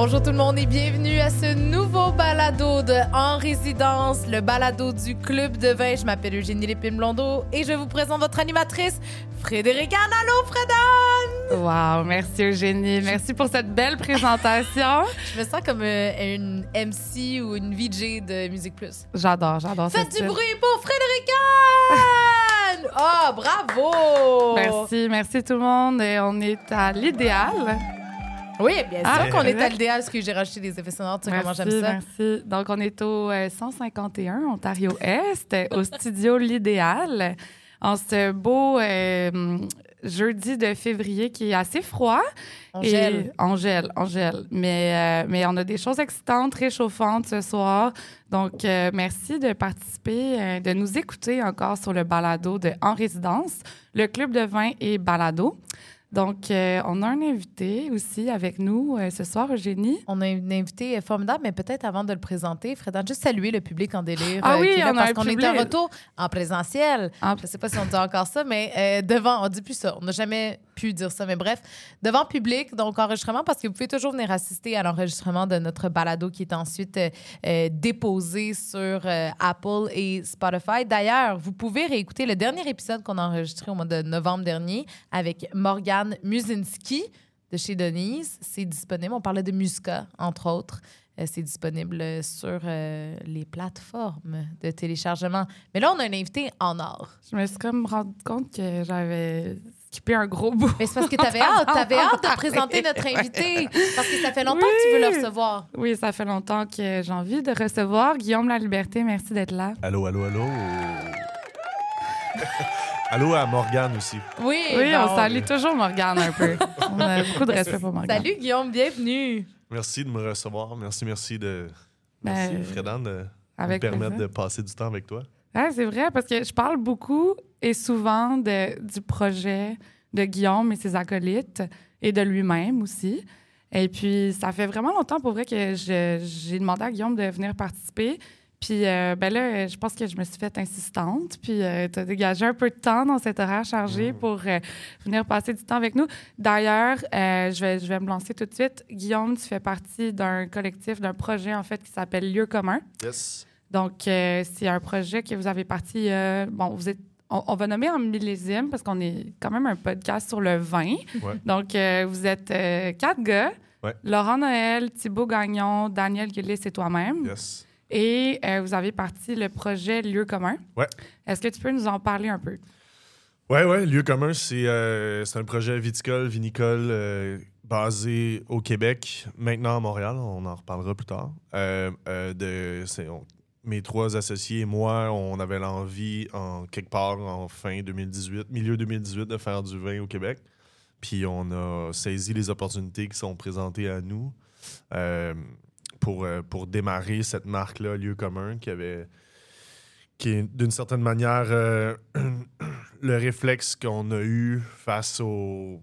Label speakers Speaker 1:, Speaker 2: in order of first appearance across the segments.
Speaker 1: Bonjour tout le monde et bienvenue à ce nouveau balado de En résidence, le balado du Club de vin. Je m'appelle Eugénie Lépine-Blondeau et je vous présente votre animatrice, Frédéric Allô, Frédon!
Speaker 2: Wow, merci Eugénie. Merci pour cette belle présentation.
Speaker 1: Je me sens comme euh, une MC ou une VJ de Musique Plus.
Speaker 2: J'adore, j'adore
Speaker 1: Faites du bruit pour Frédéric Anne! Oh, bravo!
Speaker 2: Merci, merci tout le monde. Et on est à l'idéal.
Speaker 1: Oui, bien sûr
Speaker 2: Ah,
Speaker 1: qu'on est à l'idéal parce que j'ai rajouté des effets sonores. Tu sais comment j'aime ça?
Speaker 2: merci. Donc, on est au euh, 151 Ontario-Est, au studio L'Idéal, en ce beau euh, jeudi de février qui est assez froid.
Speaker 1: On
Speaker 2: Et-
Speaker 1: gèle.
Speaker 2: On gèle, on gèle. Mais, euh, mais on a des choses excitantes, réchauffantes ce soir. Donc, euh, merci de participer, euh, de nous écouter encore sur le balado de En résidence, le club de vin et balado. Donc, euh, on a un invité aussi avec nous euh, ce soir, Eugénie.
Speaker 1: On a une invitée formidable, mais peut-être avant de le présenter, Frédéric, juste saluer le public en délire.
Speaker 2: Ah
Speaker 1: euh,
Speaker 2: oui,
Speaker 1: là,
Speaker 2: on
Speaker 1: parce
Speaker 2: un
Speaker 1: qu'on est en retour en présentiel.
Speaker 2: En-
Speaker 1: Je sais pas si on dit encore ça, mais devant, on dit plus ça. On n'a jamais pu dire ça, mais bref, devant public, donc enregistrement, parce que vous pouvez toujours venir assister à l'enregistrement de notre balado qui est ensuite euh, euh, déposé sur euh, Apple et Spotify. D'ailleurs, vous pouvez réécouter le dernier épisode qu'on a enregistré au mois de novembre dernier avec Morgane Musinski de chez Denise. C'est disponible. On parlait de Musca, entre autres. C'est disponible sur les plateformes de téléchargement. Mais là, on a un invité en or.
Speaker 2: Je me suis comme rendu compte que j'avais skippé un gros bout.
Speaker 1: Mais c'est parce que tu avais hâte, t'avais hâte de présenter notre invité. Parce que ça fait longtemps que tu veux le recevoir.
Speaker 2: Oui, ça fait longtemps que j'ai envie de recevoir Guillaume La Liberté. Merci d'être là.
Speaker 3: Allô, allô, allô? allô à Morgane aussi.
Speaker 1: Oui,
Speaker 2: Oui,
Speaker 1: bon.
Speaker 2: on salue toujours Morgane un peu. On a beaucoup de respect pour Morgane.
Speaker 1: Salut Guillaume, bienvenue.
Speaker 3: Merci de me recevoir. Merci, merci de.
Speaker 2: Ben,
Speaker 3: Merci, Fredan, de me permettre
Speaker 2: plaisir.
Speaker 3: de passer du temps avec toi.
Speaker 2: Ouais, c'est vrai, parce que je parle beaucoup et souvent de, du projet de Guillaume et ses acolytes et de lui-même aussi. Et puis, ça fait vraiment longtemps pour vrai que j'ai demandé à Guillaume de venir participer. Puis, euh, ben là, je pense que je me suis faite insistante. Puis, tu as dégagé un peu de temps dans cet horaire chargé pour euh, venir passer du temps avec nous. D'ailleurs, euh, je, vais, je vais me lancer tout de suite. Guillaume, tu fais partie d'un collectif, d'un projet, en fait, qui s'appelle Lieu commun.
Speaker 3: Yes.
Speaker 2: Donc, euh, c'est un projet que vous avez parti. euh, bon, vous êtes. On, on va nommer en millésime parce qu'on est quand même un podcast sur le vin.
Speaker 3: Ouais.
Speaker 2: Donc, euh, vous êtes euh, quatre gars.
Speaker 3: Ouais.
Speaker 2: Laurent Noël, Thibaut Gagnon, Daniel Gillis et toi-même.
Speaker 3: Yes.
Speaker 2: Et vous avez parti le projet Lieu commun.
Speaker 3: Ouais.
Speaker 2: Est-ce que tu peux nous en parler un peu?
Speaker 3: Ouais, ouais, Lieu commun, c'est un projet viticole, vinicole basé au Québec, maintenant à Montréal, on en reparlera plus tard. Euh, euh, de, on- mes trois associés et moi, on avait l'envie, en quelque part en fin 2018, milieu 2018, de faire du vin au Québec. Puis on a saisi les opportunités qui sont présentées à nous euh, pour, euh, pour démarrer cette marque-là, Lieu commun, qui avait qui est d'une certaine manière euh, le réflexe qu'on a eu face aux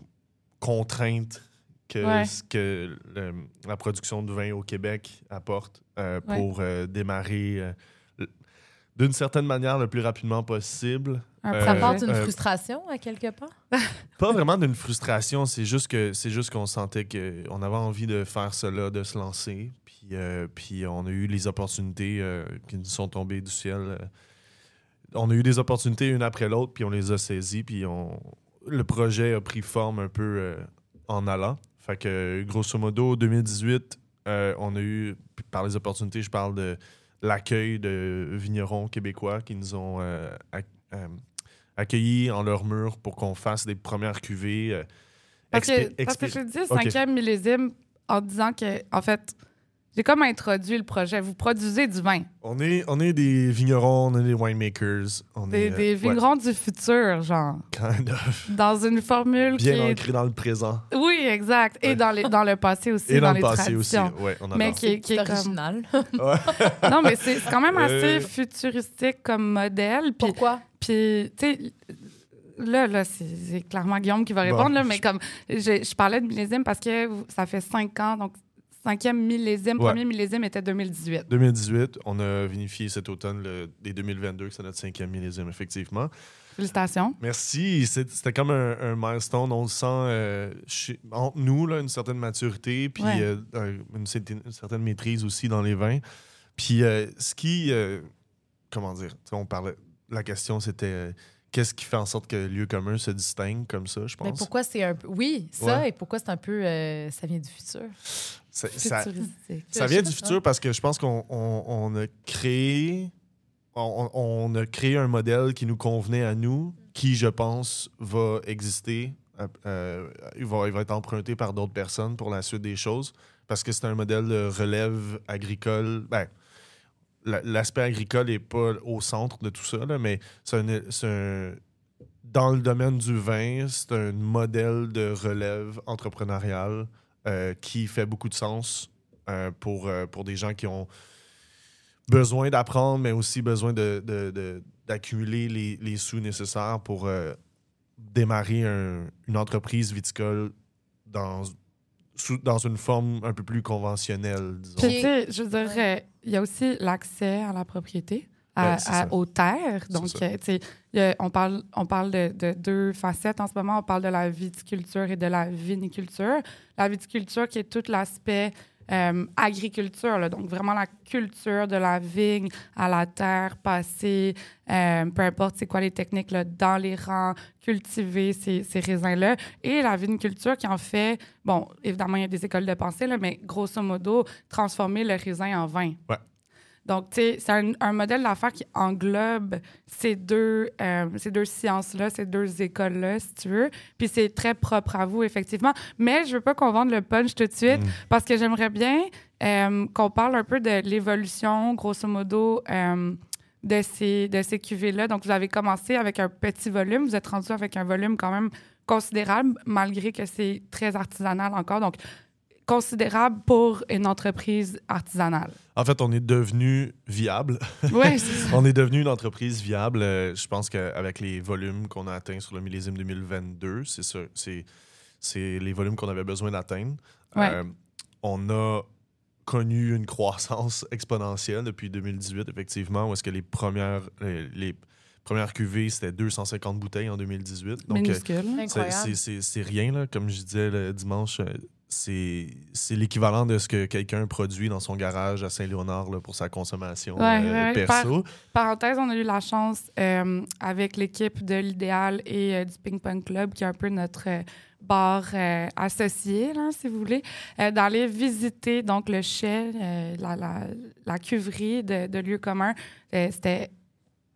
Speaker 3: contraintes que,
Speaker 2: Ouais.
Speaker 3: ce que le- la production de vin au Québec apporte euh,
Speaker 2: Ouais.
Speaker 3: pour euh, démarrer euh, d'une certaine manière le plus rapidement possible.
Speaker 1: Ça part d'une frustration à quelque part?
Speaker 3: Pas vraiment d'une frustration, c'est juste que c'est juste qu'on sentait qu'on avait envie de faire cela, de se lancer. Puis, puis on a eu les opportunités qui nous sont tombées du ciel. On a eu des opportunités une après l'autre, puis on les a saisies, puis on... le projet a pris forme un peu en allant. Fait que grosso modo, 2018, euh, on a eu, par les opportunités, je parle de l'accueil de vignerons québécois qui nous ont euh, euh, accueillis en leur mur pour qu'on fasse des premières cuvées.
Speaker 2: Parce que, parce que je dis cinquième millésime en disant que, en fait, j'ai comme introduit le projet. Vous produisez du vin.
Speaker 3: on, est, on est des vignerons, on est des winemakers. On
Speaker 2: Des,
Speaker 3: est, euh,
Speaker 2: des
Speaker 3: ouais,
Speaker 2: vignerons du futur, genre.
Speaker 3: kind of.
Speaker 2: Dans une formule qui
Speaker 3: Bien
Speaker 2: est...
Speaker 3: dans le présent.
Speaker 2: Oui, exact. Et
Speaker 3: Ouais.
Speaker 2: dans, les, dans le passé aussi,
Speaker 3: Et
Speaker 2: dans,
Speaker 3: dans le
Speaker 2: les
Speaker 3: passé aussi. Ouais, on
Speaker 2: Mais qui est, qui est comme...
Speaker 1: original.
Speaker 2: Non, mais c'est c'est quand même assez
Speaker 3: Euh.
Speaker 2: futuristique comme modèle.
Speaker 1: Pourquoi?
Speaker 2: puis tu sais, là, là c'est clairement Guillaume qui va répondre,
Speaker 3: Bon.
Speaker 2: là, mais comme je, je parlais de millésime parce que ça fait cinq ans, donc cinquième millésime,
Speaker 3: Ouais.
Speaker 2: premier millésime était 2018.
Speaker 3: 2018, on a vinifié cet automne le, des 2022, que c'est notre cinquième millésime, effectivement.
Speaker 2: Félicitations.
Speaker 3: Merci. C'était comme un, un milestone. On le sent euh, chez- entre nous, là, une certaine maturité, puis
Speaker 2: Ouais.
Speaker 3: euh, un- une, certaine- une certaine maîtrise aussi dans les vins. Puis euh, ce qui. euh, comment dire? On parlait. La question, c'était euh, qu'est-ce qui fait en sorte que Lieu commun se distingue comme ça, je pense?
Speaker 1: Mais pourquoi c'est un peu. Oui, ça,
Speaker 3: Ouais.
Speaker 1: et pourquoi c'est un peu. euh, ça vient du futur?
Speaker 3: Ça- vient du futur parce que je pense qu'on on- on a créé on, a créé un modèle qui nous convenait à nous, qui, je pense, va exister. euh, euh, il, va, il va être emprunté par d'autres personnes pour la suite des choses parce que c'est un modèle de relève agricole. Ben, la- L'aspect agricole n'est pas au centre de tout ça, là, mais c'est un, dans le domaine du vin, c'est un modèle de relève entrepreneuriale qui fait beaucoup de sens euh, pour, euh, pour des gens qui ont besoin d'apprendre, mais aussi besoin d'accumuler les, sous nécessaires pour euh, démarrer un- une entreprise viticole dans, dans une forme un peu plus conventionnelle, disons.
Speaker 2: Puis, je euh, il y a aussi l'accès à la propriété, à- à- aux terres. Donc, euh, a- on parle, on parle de, de deux facettes en ce moment. On parle de la viticulture et de la viniculture. La viticulture qui est tout l'aspect euh, agriculture, là, donc vraiment la culture de la vigne à la terre, passer, euh, peu importe c'est quoi les techniques, là, dans les rangs, cultiver ces, ces raisins-là. Et la viniculture qui en fait, bon, évidemment, il y a des écoles de pensée, là, mais grosso modo, transformer le raisin en vin.
Speaker 3: Ouais.
Speaker 2: Donc, tu sais, c'est un, un modèle d'affaires qui englobe ces deux, euh, ces deux sciences-là, ces deux écoles-là, si tu veux. Puis c'est très propre à vous, effectivement. Mais je veux pas qu'on vende le punch tout de suite
Speaker 3: Mm.
Speaker 2: parce que j'aimerais bien euh, qu'on parle un peu de l'évolution, grosso modo, euh, de ces, de ces cuvées-là. Donc, vous avez commencé avec un petit volume. Vous êtes rendu avec un volume quand même considérable, malgré que c'est très artisanal encore. Donc, considérable pour une entreprise artisanale.
Speaker 3: En fait, on est devenu viable.
Speaker 2: Oui, c'est ça.
Speaker 3: on est devenu une entreprise viable. Euh, je pense qu'avec les volumes qu'on a atteints sur le millésime 2022, c'est ça, c'est, c'est les volumes qu'on avait besoin d'atteindre.
Speaker 2: Ouais.
Speaker 3: Euh, on a connu une croissance exponentielle depuis 2018, effectivement, où est-ce que les premières, les, les premières cuvées, c'était 250 bouteilles en 2018. Donc, euh,
Speaker 2: minuscule.
Speaker 3: c'est-
Speaker 1: Incroyable.
Speaker 3: c'est- c'est c'est rien, là. Comme je disais le dimanche, euh, c'est l'équivalent de ce que quelqu'un produit dans son garage à Saint-Léonard pour sa consommation
Speaker 2: Ouais,
Speaker 3: euh,
Speaker 2: ouais,
Speaker 3: perso.
Speaker 2: Parenthèse, on a eu la chance euh, avec l'équipe de l'Idéal et euh, du Ping Pong Club, qui est un peu notre bar associé, là, si vous voulez, d'aller visiter donc le chai, la, la, la cuverie de, de lieu commun. Euh, C'était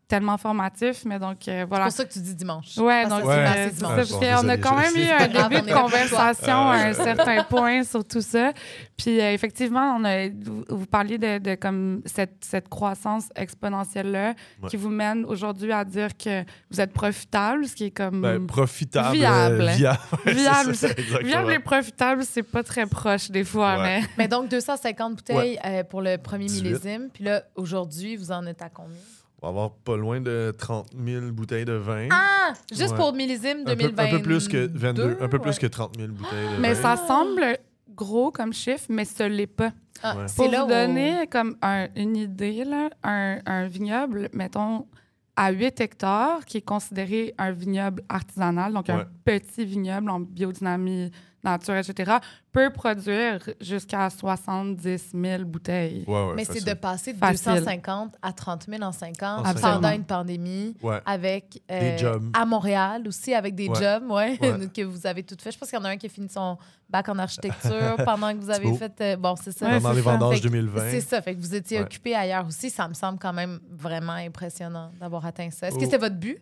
Speaker 2: tellement formatif, mais donc euh,
Speaker 1: C'est
Speaker 2: voilà.
Speaker 1: pour ça que tu dis dimanche.
Speaker 2: Ouais,
Speaker 1: Parce
Speaker 2: donc
Speaker 3: Ouais.
Speaker 1: c'est
Speaker 2: c'est
Speaker 1: dimanche.
Speaker 2: ça,
Speaker 3: Ah, bon,
Speaker 2: qu'on a quand même eu un
Speaker 1: Ah,
Speaker 2: début
Speaker 1: on est
Speaker 2: de conversation
Speaker 3: toi.
Speaker 2: à
Speaker 3: Ah,
Speaker 2: un certain point sur tout ça. Puis euh, effectivement, on a, vous, parliez de, de comme cette, cette croissance exponentielle-là
Speaker 3: Ouais.
Speaker 2: qui vous mène aujourd'hui à dire que vous êtes profitable, ce qui est comme...
Speaker 3: Ben, profitable.
Speaker 2: Viable.
Speaker 3: euh, viable.
Speaker 2: Viable,
Speaker 3: c'est ça,
Speaker 2: c'est-
Speaker 3: exactement.
Speaker 2: Viable et profitable, c'est pas très proche des fois,
Speaker 3: Ouais.
Speaker 2: mais...
Speaker 1: Mais donc, 250 bouteilles euh, pour le premier
Speaker 3: 18.
Speaker 1: millésime. Puis là, aujourd'hui, vous en êtes à combien?
Speaker 3: On va avoir pas loin de 30 000 bouteilles de vin.
Speaker 1: Ah! Juste
Speaker 3: Ouais.
Speaker 1: pour millésime
Speaker 3: un, peu,
Speaker 1: 2022.
Speaker 3: un peu plus que 22, un peu plus
Speaker 1: ouais.
Speaker 3: que 30 000 bouteilles de
Speaker 2: Mais
Speaker 3: vin.
Speaker 2: ça semble gros comme chiffre, mais ce l'est pas.
Speaker 1: Ah,
Speaker 3: Ouais.
Speaker 2: Pour
Speaker 1: là
Speaker 2: vous
Speaker 1: où-
Speaker 2: donner comme un- une idée, là, un, un vignoble, mettons, à 8 hectares, qui est considéré un vignoble artisanal, donc
Speaker 3: Ouais.
Speaker 2: un petit vignoble en biodynamie, nature, etc., peut produire jusqu'à 70 000 bouteilles.
Speaker 3: Ouais, ouais,
Speaker 1: Mais c'est de passer de
Speaker 2: Facile.
Speaker 1: 250 à 30 000 en 5 ans
Speaker 2: cinq
Speaker 1: pendant une pandémie
Speaker 3: Ouais.
Speaker 1: avec euh,
Speaker 3: Des jobs.
Speaker 1: à Montréal aussi avec des
Speaker 3: Ouais.
Speaker 1: jobs ouais,
Speaker 3: Ouais.
Speaker 1: que vous avez toutes fait. Je pense qu'il y en a un qui a fini son bac en architecture pendant que vous avez fait euh, bon c'est ça.
Speaker 3: Pendant les vendanges
Speaker 1: Fait que
Speaker 3: 2020.
Speaker 1: C'est ça, fait que vous étiez
Speaker 3: Ouais.
Speaker 1: occupé ailleurs aussi, ça me semble quand même vraiment impressionnant d'avoir atteint ça. Est-ce que c'était votre but?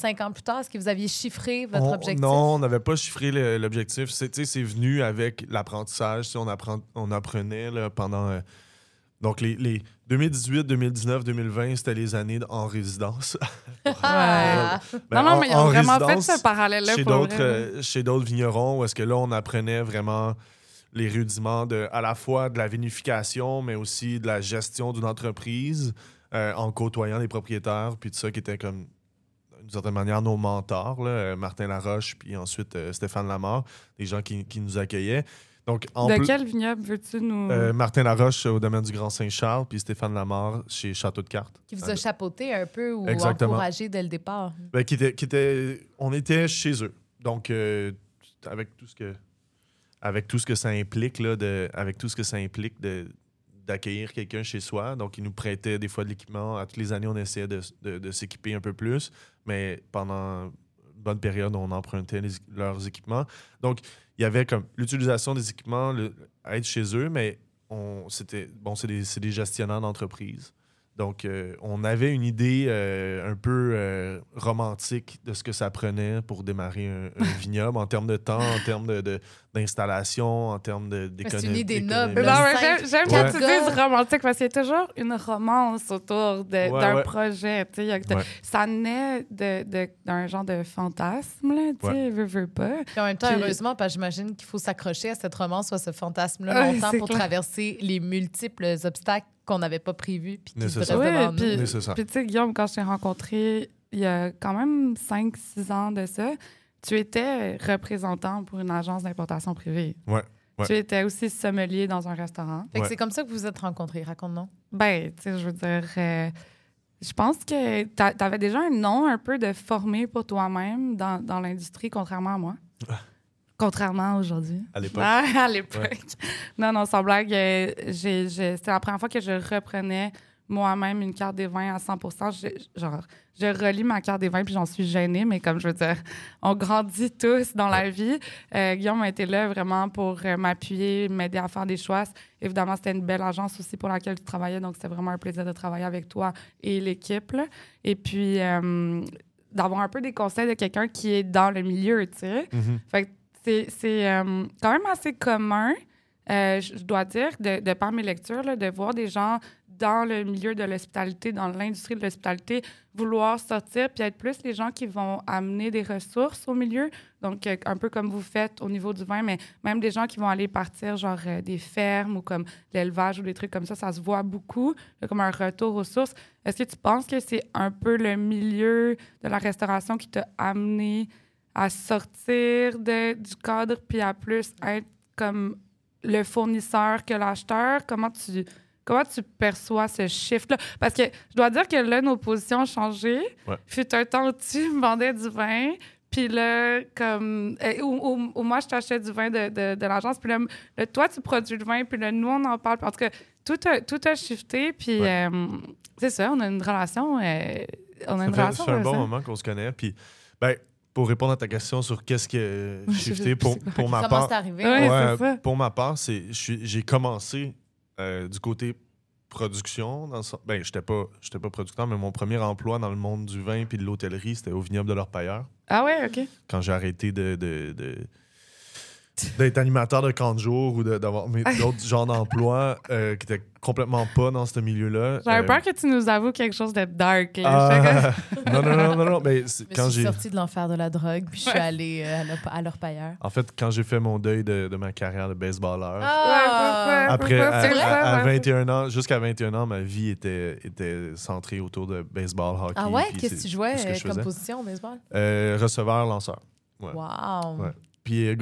Speaker 1: Cinq ans plus tard, est-ce que vous aviez chiffré votre
Speaker 3: On-
Speaker 1: objectif?
Speaker 3: Non, on n'avait pas chiffré l'objectif. C'est tu sais, c'est venu avec l'apprentissage. On, apprend, on apprenait là, pendant. euh, donc, les, les 2018, 2019, 2020, c'était les années en résidence.
Speaker 1: Ah!
Speaker 3: Ben,
Speaker 2: non, non,
Speaker 3: en-
Speaker 2: mais ils ont
Speaker 3: en
Speaker 2: vraiment fait ce parallèle-là
Speaker 3: chez
Speaker 2: pour
Speaker 3: d'autres euh, chez d'autres vignerons où est-ce que là on apprenait vraiment les rudiments de à la fois de la vinification mais aussi de la gestion d'une entreprise euh, en côtoyant les propriétaires puis tout ça qui était comme d'une certaine manière nos mentors là, euh, Martin Laroche puis ensuite euh, Stéphane Lamar des gens qui, qui nous accueillaient Donc, en
Speaker 2: De quel vignoble veux-tu nous.
Speaker 3: euh, Martin Laroche au domaine du Grand Saint-Charles, puis Stéphane Lamar chez Château de Cartes.
Speaker 1: Qui vous a chapeauté un peu ou
Speaker 3: Exactement.
Speaker 1: encouragé dès le départ.
Speaker 3: Ben, qui était, qui était- on était chez eux. Donc, euh, avec tout ce que, avec tout ce que ça implique, là, de, avec tout ce que ça implique de, d'accueillir quelqu'un chez soi. Donc, ils nous prêtaient des fois de l'équipement. À toutes les années, on essayait de, s'équiper un peu plus. Mais pendant une bonne période, on empruntait leurs équipements. Donc, il y avait comme l'utilisation des équipements, le, être chez eux, mais c'était, bon, c'est des gestionnaires d'entreprise. Donc, euh, on avait une idée euh, un peu euh, romantique de ce que ça prenait pour démarrer un, un vignoble en termes de temps, en termes de, de- d'installation, en termes de,
Speaker 1: c'est une
Speaker 3: d'économie.
Speaker 1: idée
Speaker 3: d'économie.
Speaker 1: noble,
Speaker 2: j'aime quand tu romantique parce qu'il y a toujours une romance autour d'un
Speaker 3: ouais.
Speaker 2: projet. Ça naît d'un genre de fantasme, là, tu veux, veux pas.
Speaker 1: En même temps,
Speaker 2: Puis-
Speaker 1: heureusement, parce que j'imagine qu'il faut s'accrocher à cette romance ou à ce fantasme-là longtemps pour
Speaker 2: clair.
Speaker 1: traverser les multiples obstacles qu'on n'avait pas prévus puis qui se
Speaker 2: Ouais, puis-
Speaker 3: Oui, c'est ça.
Speaker 2: Puis tu sais, Guillaume, quand je t'ai rencontré il y a quand même 5-6 ans de ça, tu étais représentant pour une agence d'importation privée.
Speaker 3: Ouais, ouais.
Speaker 2: Tu étais aussi sommelier dans un restaurant.
Speaker 1: Fait que
Speaker 3: Ouais.
Speaker 1: c'est comme ça que vous vous êtes rencontrés. Raconte-nous.
Speaker 2: Ben, tu sais, je veux dire, euh, je pense que tu avais déjà un nom un peu de formé pour toi-même dans, dans l'industrie, contrairement à moi. Contrairement à aujourd'hui.
Speaker 3: À l'époque.
Speaker 2: Ah, à l'époque. Non, non, sans blague, euh, c'était la première fois que je reprenais moi-même une carte des vins à 100 Je- Genre, je relis ma carte des vins puis j'en suis gênée, mais comme je veux dire, on grandit tous dans la vie. Euh, Guillaume a été là vraiment pour euh, m'appuyer, m'aider à faire des choix. Évidemment, c'était une belle agence aussi pour laquelle tu travaillais, donc c'était vraiment un plaisir de travailler avec toi et l'équipe. Et puis, euh, d'avoir un peu des conseils de quelqu'un qui est dans le milieu, tu sais.
Speaker 3: Mhm.
Speaker 2: Fait que c'est, euh, quand même assez commun, euh, je dois dire, de, par mes lectures, de voir des gens dans le milieu de l'hospitalité, dans l'industrie de l'hospitalité, vouloir sortir puis être plus les gens qui vont amener des ressources au milieu. Donc, euh, un peu comme vous faites au niveau du vin, mais même des gens qui vont aller partir, genre des fermes ou comme l'élevage ou des trucs comme ça, ça se voit beaucoup, comme un retour aux sources. Est-ce que tu penses que c'est un peu le milieu de la restauration qui t'a amené à sortir de, du cadre puis à plus être comme le fournisseur que l'acheteur? Comment tu, comment tu perçois ce shift-là? Parce que je dois dire que là, nos positions ont changé.
Speaker 3: Ouais.
Speaker 2: Fut un temps où tu me vendais du vin. Puis là, comme. euh, où moi, je t'achetais du vin de, de, de l'agence. Puis là, là, toi, tu produis le vin. Puis là, nous, on en parle. En tout cas, tout a, tout a shifté. Puis
Speaker 3: Ouais.
Speaker 2: euh, c'est ça, on a une relation. euh, on a
Speaker 3: Ça
Speaker 2: une
Speaker 3: fait,
Speaker 2: relation.
Speaker 3: ça fait un bon
Speaker 2: ça.
Speaker 3: moment qu'on se connaît. Puis, ben, pour répondre à ta question sur qu'est-ce que shifté, pour, pour ma part,
Speaker 1: arrivé?
Speaker 2: Ouais,
Speaker 3: Ouais, pour ma part, c'est j'ai commencé euh, du côté production. Dans le ben, j'étais pas, j'étais pas producteur, mais mon premier emploi dans le monde du vin puis de l'hôtellerie, c'était au vignoble de l'Orpailleur.
Speaker 2: Ah ouais, OK.
Speaker 3: Quand j'ai arrêté de, de- de- d'être animateur de camp de jour ou d'avoir d'autres genres d'emplois euh, qui étaient complètement pas dans ce milieu-là.
Speaker 2: J'avais
Speaker 3: Euh,
Speaker 2: peur que tu nous avoues quelque chose de dark. comme-
Speaker 3: ah, non, non, non, non, non, mais c'est-
Speaker 1: Je
Speaker 3: quand
Speaker 1: suis
Speaker 3: j'ai...
Speaker 1: sortie de l'enfer de la drogue, puis je suis allée euh, à l'orpailleur.
Speaker 3: En fait, quand j'ai fait mon deuil de, de ma carrière de baseballeur,
Speaker 1: Ah!
Speaker 3: après, à,
Speaker 2: c'est vrai,
Speaker 3: à- à
Speaker 2: ouais.
Speaker 3: 21 ans, jusqu'à 21 ans, ma vie était, était centrée autour de baseball, hockey.
Speaker 1: Ah ouais?
Speaker 3: puis
Speaker 1: Qu'est-ce que tu jouais
Speaker 3: que
Speaker 1: euh, comme
Speaker 3: faisais.
Speaker 1: position au baseball?
Speaker 3: Euh, receveur, lanceur. Ouais.
Speaker 1: Wow!
Speaker 3: Ouais. Puis,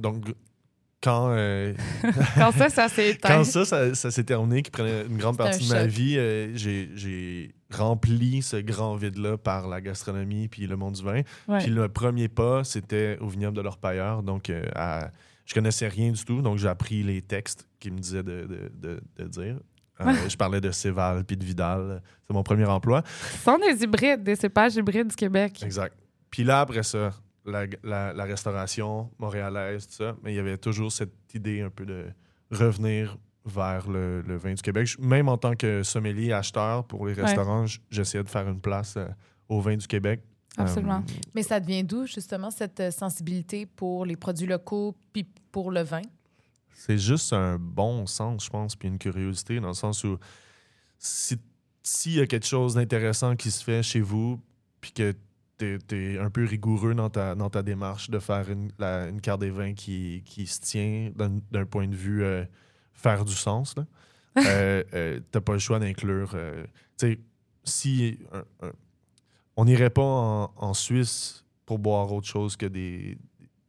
Speaker 3: donc, quand, euh,
Speaker 2: Quand ça, ça s'est éteint.
Speaker 3: quand ça, ça, ça s'est terminé, qui prenait une grande partie
Speaker 1: un
Speaker 3: de ma
Speaker 1: choc.
Speaker 3: vie, euh, j'ai j'ai rempli ce grand vide-là par la gastronomie puis le monde du vin.
Speaker 2: Ouais.
Speaker 3: Puis le premier pas, c'était au vignoble de l'Orpailleur. Donc, euh, à- je connaissais rien du tout. Donc, j'ai appris les textes qu'ils me disaient de, de- de- de dire. Euh, je parlais de Céval puis de Vidal. C'est mon premier emploi.
Speaker 2: Ce sont des hybrides, des cépages hybrides du Québec.
Speaker 3: Exact. Puis là, après ça, la, la- la restauration montréalaise, tout ça. Mais il y avait toujours cette idée un peu de revenir vers le, le vin du Québec. Je- Même en tant que sommelier acheteur pour les restaurants, j'essayais de faire une place euh, au vin du Québec.
Speaker 2: Absolument.
Speaker 3: Euh,
Speaker 1: Mais ça devient d'où, justement, cette euh, sensibilité pour les produits locaux puis pour le vin?
Speaker 3: C'est juste un bon sens, je pense, puis une curiosité, dans le sens où si- s'il y a quelque chose d'intéressant qui se fait chez vous, puis que tu es, un peu rigoureux dans ta, dans ta démarche de faire une, la- une carte des vins qui, qui se tient d'un point de vue euh, faire du sens, là, euh, euh, t'as pas le choix d'inclure. euh, tu sais, si on n'irait pas en, en Suisse pour boire autre chose que des.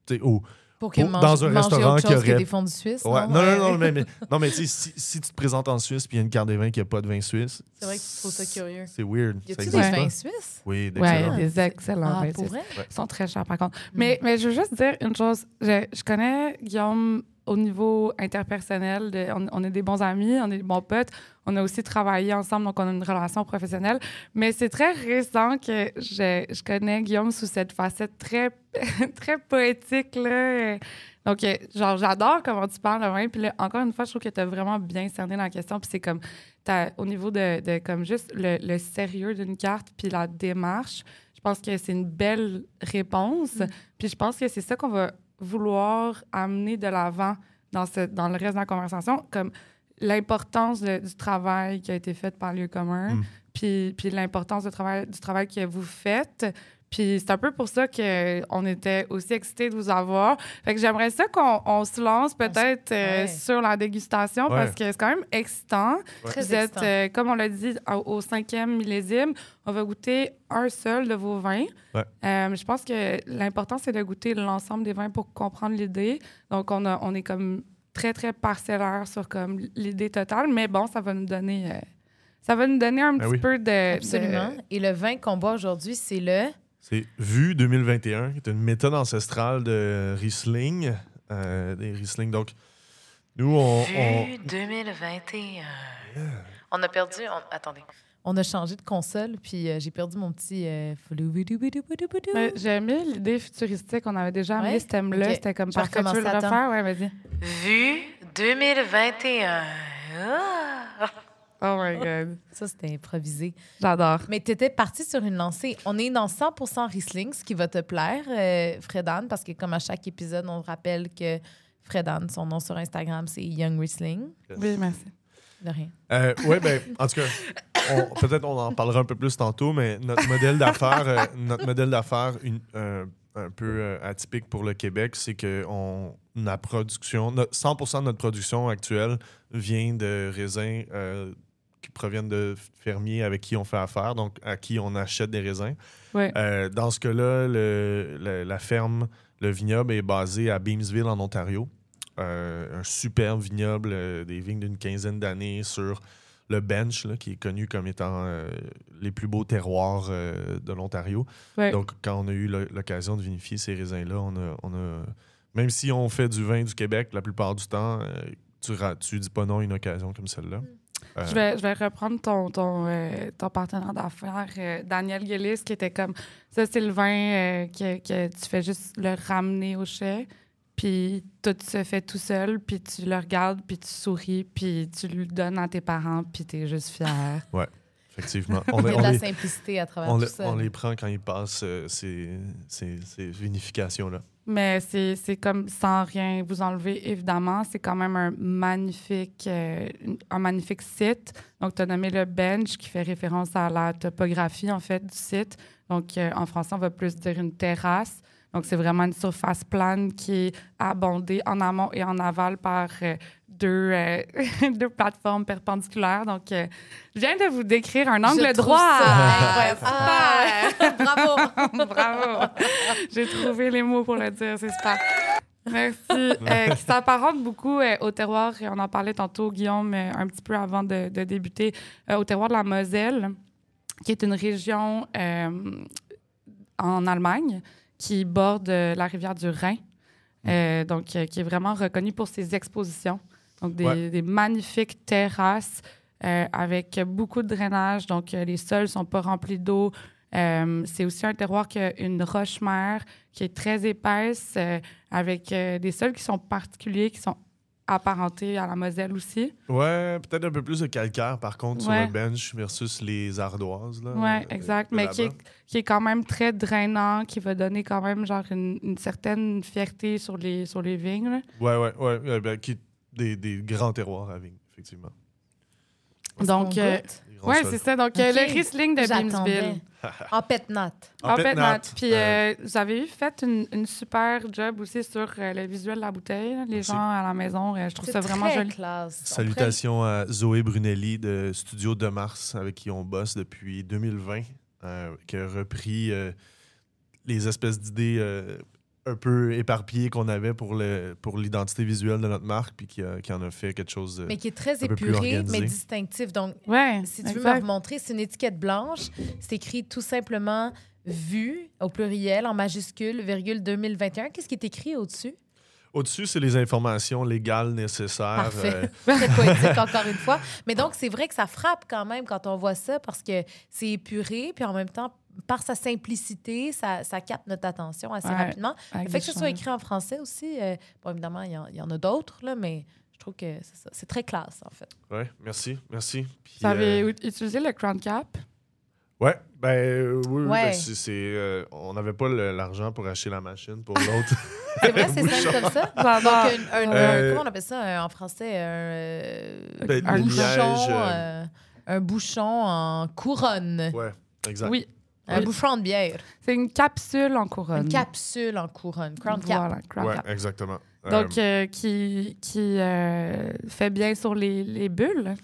Speaker 3: tu sais, Ou,
Speaker 1: Pour que
Speaker 3: Pour-
Speaker 1: mange-
Speaker 3: dans un restaurant
Speaker 1: autre
Speaker 3: qui
Speaker 1: que
Speaker 3: aurait-
Speaker 1: des fonds du Suisse.
Speaker 3: Ouais. Non,
Speaker 1: Ouais.
Speaker 3: non, non, mais, mais- non, mais tu sais, si, si tu te présentes en Suisse puis il y a une carte des vins qui n'a pas de vin suisse.
Speaker 1: C'est vrai que tu trouves ça curieux.
Speaker 3: C'est weird.
Speaker 1: Y a-tu des vins
Speaker 3: pas?
Speaker 1: suisses?
Speaker 3: Oui,
Speaker 2: Ouais, des excellents
Speaker 1: Ah,
Speaker 2: vins
Speaker 1: pour
Speaker 2: suisses.
Speaker 1: vrai?
Speaker 2: Ils sont très chers, par contre. Mais, mais je veux juste dire une chose. Je, je connais Guillaume au niveau interpersonnel. de- on, on est des bons amis, on est des bons potes. On a aussi travaillé ensemble, donc on a une relation professionnelle. Mais c'est très récent que je, je connais Guillaume sous cette facette très, très poétique. Là. Donc, euh, genre, j'adore comment tu parles de vin. Puis là, encore une fois, je trouve que tu as vraiment bien cerné la question. Puis c'est comme, t'as- au niveau de, de comme juste le, le sérieux d'une carte, puis la démarche, je pense que c'est une belle réponse. Puis je pense que c'est ça qu'on va vouloir amener de l'avant dans, ce, dans le reste de la conversation, comme l'importance du travail qui a été fait par Lieu commun,
Speaker 3: Mm.
Speaker 2: puis, puis l'importance du travail, du travail que vous faites. Puis c'est un peu pour ça qu'on était aussi excités de vous avoir. Fait que j'aimerais ça qu'on on se lance peut-être euh, sur la dégustation
Speaker 3: Ouais.
Speaker 2: parce que c'est quand même excitant.
Speaker 1: Très
Speaker 2: Vous êtes, euh, comme on l'a dit, au, au cinquième millésime. On va goûter un seul de vos vins.
Speaker 3: Ouais.
Speaker 2: Euh, je pense que l'important, c'est de goûter l'ensemble des vins pour comprendre l'idée. Donc, on, a, on est comme très, très parcellaire sur comme l'idée totale. Mais bon, ça va nous donner... euh, ça va nous donner un
Speaker 3: Ben
Speaker 2: petit
Speaker 3: oui.
Speaker 2: peu de...
Speaker 1: Absolument.
Speaker 2: de-
Speaker 1: Et le vin qu'on boit aujourd'hui, c'est le.
Speaker 3: C'est Vu 2021, qui est une méthode ancestrale de Riesling. euh, des Riesling. Donc, nous, on. on-
Speaker 1: Vue 2021. On a perdu. on- Attendez. On a changé de console, puis euh, j'ai perdu mon petit. euh.
Speaker 2: Ouais, J'ai aimé l'idée futuristique. On avait déjà amené
Speaker 1: Ouais?
Speaker 2: ce thème-là. C'était comme. Tu veux le refaire? Ouais, vas-y.
Speaker 1: Vue 2021. Ah!
Speaker 2: Oh my God.
Speaker 1: Ça, c'était improvisé.
Speaker 2: J'adore.
Speaker 1: Mais tu étais parti sur une lancée. On est dans 100% Riesling, ce qui va te plaire, euh, Fredan, parce que comme à chaque épisode, on rappelle que Fredan, son nom sur Instagram, c'est Young Riesling.
Speaker 2: Oui, merci.
Speaker 1: De rien.
Speaker 3: Euh, ouais, ben, en tout cas, on- peut-être on en parlera un peu plus tantôt, mais notre modèle d'affaires, euh, notre modèle d'affaires une- euh, un peu euh, atypique pour le Québec, c'est que on, la production, notre- 100% de notre production actuelle vient de raisins euh, qui proviennent de fermiers avec qui on fait affaire, donc à qui on achète des raisins.
Speaker 2: Ouais.
Speaker 3: Euh, dans ce cas-là, le- le- la ferme, le vignoble est basé à Beamsville, en Ontario. Euh, un superbe vignoble, euh, des vignes d'une quinzaine d'années sur le bench, là, qui est connu comme étant euh, les plus beaux terroirs euh, de l'Ontario.
Speaker 2: Ouais.
Speaker 3: Donc, quand on a eu lo- l'occasion de vinifier ces raisins-là, on a, on a- même si on fait du vin du Québec la plupart du temps, euh, tu, tu dis pas non à une occasion comme celle-là. Euh,
Speaker 2: Je vais, je vais reprendre ton, ton, euh, ton partenaire d'affaires, euh, Daniel Gillis, qui était comme ça, c'est le vin euh, que, que tu fais juste le ramener au chai, puis tout se fait tout seul, puis tu le regardes, puis tu souris, puis tu le donnes à tes parents, puis tu es juste fier.
Speaker 3: effectivement.
Speaker 1: Il
Speaker 3: On,
Speaker 1: y a
Speaker 3: on
Speaker 1: de la
Speaker 3: les,
Speaker 1: simplicité à travers
Speaker 3: on
Speaker 1: tout
Speaker 3: le-
Speaker 1: ça.
Speaker 3: on les prend quand ils passent euh, ces, ces- ces vinifications-là.
Speaker 2: Mais c'est comme sans rien vous enlever, évidemment. C'est quand même un magnifique, euh, un magnifique site. Donc, tu as nommé le bench qui fait référence à la topographie, en fait, du site. Donc, euh, en français, on va plus dire une terrasse. Donc, c'est vraiment une surface plane qui est abondée en amont et en aval par euh, deux, euh, deux plateformes perpendiculaires. Donc, euh, je viens de vous décrire un angle
Speaker 1: Je
Speaker 2: droit.
Speaker 1: ça. Ah, bravo!
Speaker 2: Bravo! J'ai trouvé les mots pour le dire, c'est super. Merci. Euh, qui s'apparente beaucoup euh, au terroir, et on en parlait tantôt, Guillaume, euh, un petit peu avant de, de débuter, euh, au terroir de la Moselle, qui est une région euh, en Allemagne qui borde euh, la rivière du Rhin, euh, donc euh, qui est vraiment reconnue pour ses expositions. Donc, des,
Speaker 3: Ouais.
Speaker 2: des magnifiques terrasses euh, avec beaucoup de drainage. Donc, euh, les sols sont pas remplis d'eau. Euh, c'est aussi un terroir qui a une roche-mère qui est très épaisse, euh, avec euh, des sols qui sont particuliers, qui sont apparentés à la Moselle aussi.
Speaker 3: Ouais, peut-être un peu plus de calcaire, par contre,
Speaker 2: Ouais.
Speaker 3: sur le bench versus les ardoises. Là,
Speaker 2: Oui,
Speaker 3: euh,
Speaker 2: exact. Mais qui est, qui est quand même très drainant, qui va donner quand même genre une, une certaine fierté sur les, sur les vignes. là.
Speaker 3: Ouais, ouais, ouais. ben, qui, des, des grands terroirs à vigne, effectivement.
Speaker 2: Donc, euh,
Speaker 3: sols.
Speaker 2: c'est ça. Donc, euh, le Riesling de. Beamsville.
Speaker 1: En pet nat.
Speaker 3: En
Speaker 2: En
Speaker 3: Nat.
Speaker 2: Puis,
Speaker 3: euh,
Speaker 2: euh, vous avez eu fait une, une super job aussi sur euh, le visuel de la bouteille. Les
Speaker 3: Merci.
Speaker 2: gens à la maison, euh, je trouve ça vraiment
Speaker 1: très
Speaker 2: joli.
Speaker 1: classe. On
Speaker 3: Salutations à Zoé Brunelli de Studio de Mars, avec qui on bosse depuis 2020, euh, qui a repris euh, les espèces d'idées euh, un peu éparpillé qu'on avait pour le pour l'identité visuelle de notre marque, puis qui, a- qui en a fait quelque chose de.
Speaker 1: Mais qui est très épuré, mais distinctif. Donc,
Speaker 2: Ouais,
Speaker 1: si tu veux me remontrer, c'est une étiquette blanche. C'est écrit tout simplement vu au pluriel en majuscule, virgule 2021. Qu'est-ce qui est écrit au-dessus?
Speaker 3: Au-dessus, c'est les informations légales nécessaires.
Speaker 1: Parfait.
Speaker 3: euh,
Speaker 1: Très poétique, encore une fois. Mais donc, c'est vrai que ça frappe quand même quand on voit ça parce que c'est épuré, puis en même temps, par sa simplicité, ça, ça capte notre attention assez
Speaker 2: Ouais,
Speaker 1: rapidement. Le fait que ce soit écrit en français aussi, euh, bon, évidemment, il y, en- il y en a d'autres, là, mais je trouve que c'est ça. Très classe, en fait.
Speaker 3: ouais, merci, merci. Puis,
Speaker 2: Vous avez
Speaker 3: euh,
Speaker 2: utilisé le crown cap?
Speaker 3: ouais, ben euh, oui, oui,
Speaker 1: Ouais.
Speaker 3: ben, c'est, c'est, euh, on n'avait pas l'argent pour acheter la machine pour l'autre.
Speaker 1: C'est vrai, c'est simple comme ça. Donc, un, un- un- comment on appelle ça en français? Un,
Speaker 3: Ben,
Speaker 1: bouchon,
Speaker 3: liège, euh,
Speaker 1: euh, un bouchon en couronne.
Speaker 3: ouais, exact.
Speaker 2: Oui,
Speaker 1: Un bouchon de bière.
Speaker 2: c'est une capsule en couronne.
Speaker 1: Une capsule en couronne. Crown cap.
Speaker 2: Voilà, crown
Speaker 3: Ouais,
Speaker 2: cap.
Speaker 3: exactement. Euh,
Speaker 2: Donc, euh, qui, qui euh, fait bien sur les, les bulles.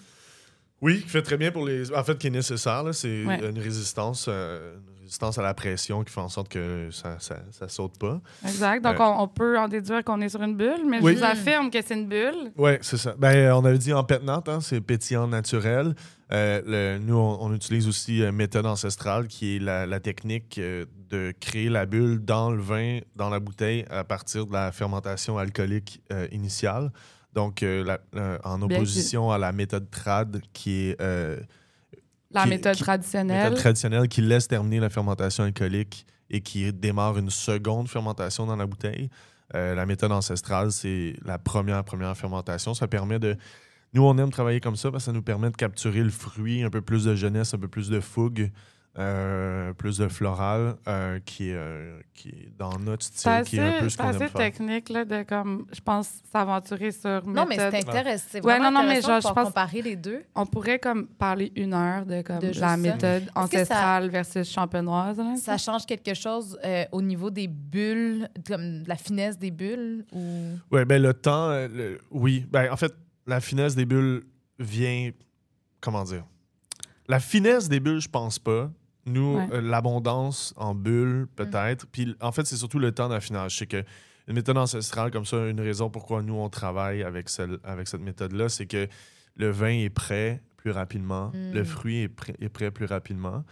Speaker 3: Oui, qui fait très bien pour les. En fait, qui est nécessaire, c'est
Speaker 2: Ouais.
Speaker 3: une résistance, euh, une résistance à la pression qui fait en sorte que ça, ça, ça saute pas.
Speaker 2: Exact. Donc,
Speaker 3: Euh,
Speaker 2: on, on peut en déduire qu'on est sur une bulle, mais
Speaker 3: Oui.
Speaker 2: je vous affirme que c'est une bulle.
Speaker 3: Oui, c'est ça. Ben, euh, on avait dit en pétnante, hein, c'est pétillant naturel. Euh, le- nous, on, on utilise aussi euh, méthode ancestrale, qui est la, la technique euh, de créer la bulle dans le vin, dans la bouteille, à partir de la fermentation alcoolique euh, initiale. Donc, la- en opposition à la méthode trad, qui est
Speaker 2: La
Speaker 3: Qui-
Speaker 2: méthode
Speaker 3: qui-
Speaker 2: traditionnelle.
Speaker 3: méthode traditionnelle qui laisse terminer la fermentation alcoolique et qui démarre une seconde fermentation dans la bouteille. La méthode ancestrale, c'est la première, première fermentation. Ça permet de. Nous, on aime travailler comme ça parce que ça nous permet de capturer le fruit, un peu plus de jeunesse, un peu plus de fougue, euh, plus de floral, euh, qui, est, euh, qui est dans notre style,
Speaker 2: C'est
Speaker 3: qui est un
Speaker 2: assez,
Speaker 3: peu ce qu'on
Speaker 2: assez
Speaker 3: aime faire.
Speaker 2: technique, là, de comme, je pense, s'aventurer sur
Speaker 1: Non, mais c'est intéressant. C'est
Speaker 2: Ouais, non, non, mais genre,
Speaker 1: de
Speaker 2: je pense-
Speaker 1: comparer les deux.
Speaker 2: On pourrait comme parler une heure de comme
Speaker 1: De
Speaker 2: la
Speaker 1: ça.
Speaker 2: méthode
Speaker 1: ça-
Speaker 2: ancestrale versus champenoise. là.
Speaker 1: Ça change quelque chose euh, au niveau des bulles, comme la finesse des bulles ou...
Speaker 3: Oui, ben le temps, le- oui. Ben, en fait, la finesse des bulles vient. Comment dire? La finesse des bulles, je pense pas. Nous,
Speaker 2: Ouais.
Speaker 3: euh, l'abondance en bulles, peut-être. Puis, en fait, c'est surtout le temps d'affinage. C'est que une méthode ancestrale, comme ça, une raison pourquoi nous, on travaille avec, celle, avec cette méthode-là, c'est que le vin est prêt plus rapidement,
Speaker 1: Mm.
Speaker 3: le fruit est prêt, est prêt plus rapidement.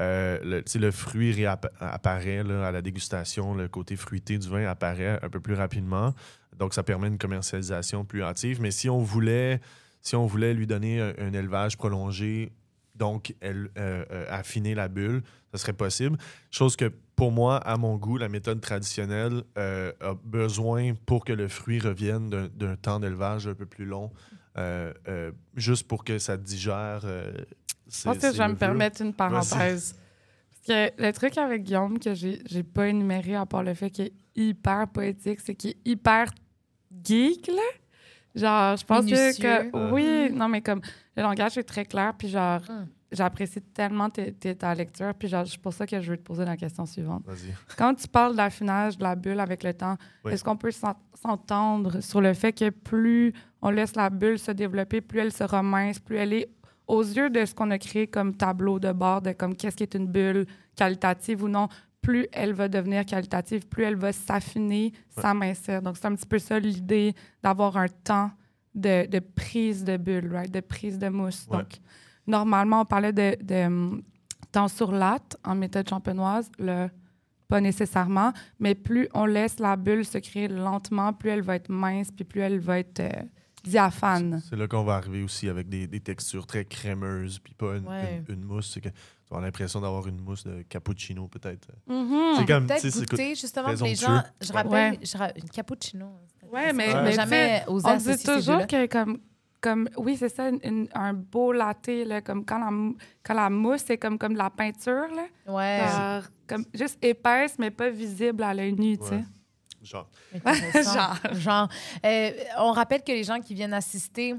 Speaker 3: Euh, le, le fruit réappa- apparaît là, à la dégustation, le côté fruité du vin apparaît un peu plus rapidement. Donc, ça permet une commercialisation plus hâtive. Mais si on voulait, si on voulait lui donner un, un élevage prolongé, donc elle, euh, euh, affiner la bulle, ça serait possible. Chose que pour moi, à mon goût, la méthode traditionnelle euh, a besoin pour que le fruit revienne d'un- temps d'élevage un peu plus long, juste pour que ça digère.
Speaker 2: Je pense que je vais me permettre une parenthèse. Parce que le truc avec Guillaume que j'ai pas énuméré, à part le fait qu'il est hyper poétique, c'est qu'il est hyper geek, là. Genre, je pense
Speaker 1: Minutieux.
Speaker 2: que... Oui, non, mais comme, le langage est très clair, puis genre,
Speaker 1: Hum.
Speaker 2: j'apprécie tellement ta lecture, puis genre, c'est pour ça que je veux te poser la question suivante.
Speaker 3: Vas-y.
Speaker 2: Quand tu parles de l'affinage de la bulle avec le temps,
Speaker 3: Oui.
Speaker 2: est-ce qu'on peut s'en- s'entendre sur le fait que plus on laisse la bulle se développer, plus elle sera mince, plus elle est aux yeux de ce qu'on a créé comme tableau de bord, de comme qu'est-ce qui est une bulle qualitative ou non, plus elle va devenir qualitative, plus elle va s'affiner,
Speaker 3: Ouais.
Speaker 2: s'amincir. Donc, c'est un petit peu ça l'idée d'avoir un temps de, de prise de bulle, right? de prise de mousse.
Speaker 3: Ouais.
Speaker 2: Donc, normalement, on parlait de, de hum, temps sur latte en méthode champenoise. Le, pas nécessairement, mais plus on laisse la bulle se créer lentement, plus elle va être mince, puis plus elle va être euh, diaphane.
Speaker 3: C'est là qu'on va arriver aussi avec des, des textures très crémeuses, puis pas une,
Speaker 1: Ouais.
Speaker 3: une- une mousse. Tu as l'impression d'avoir une mousse de cappuccino, peut-être.
Speaker 2: Mhm.
Speaker 3: C'est comme, tu sais,
Speaker 1: goûter, justement, les gens. Je rappelle,
Speaker 2: Ouais.
Speaker 1: je ra- une cappuccino.
Speaker 2: Ouais, mais-
Speaker 3: mais
Speaker 1: jamais osé
Speaker 2: On dit toujours que comme, comme oui, c'est ça, une- un beau latte, là, comme quand la, quand la mousse, c'est comme, comme de la peinture, là,
Speaker 1: Ouais.
Speaker 2: Genre, comme juste épaisse, mais pas visible à l'œil nu, tu sais.
Speaker 3: Ouais. Genre.
Speaker 2: Genre.
Speaker 1: Genre. Euh, on rappelle que les gens qui viennent assister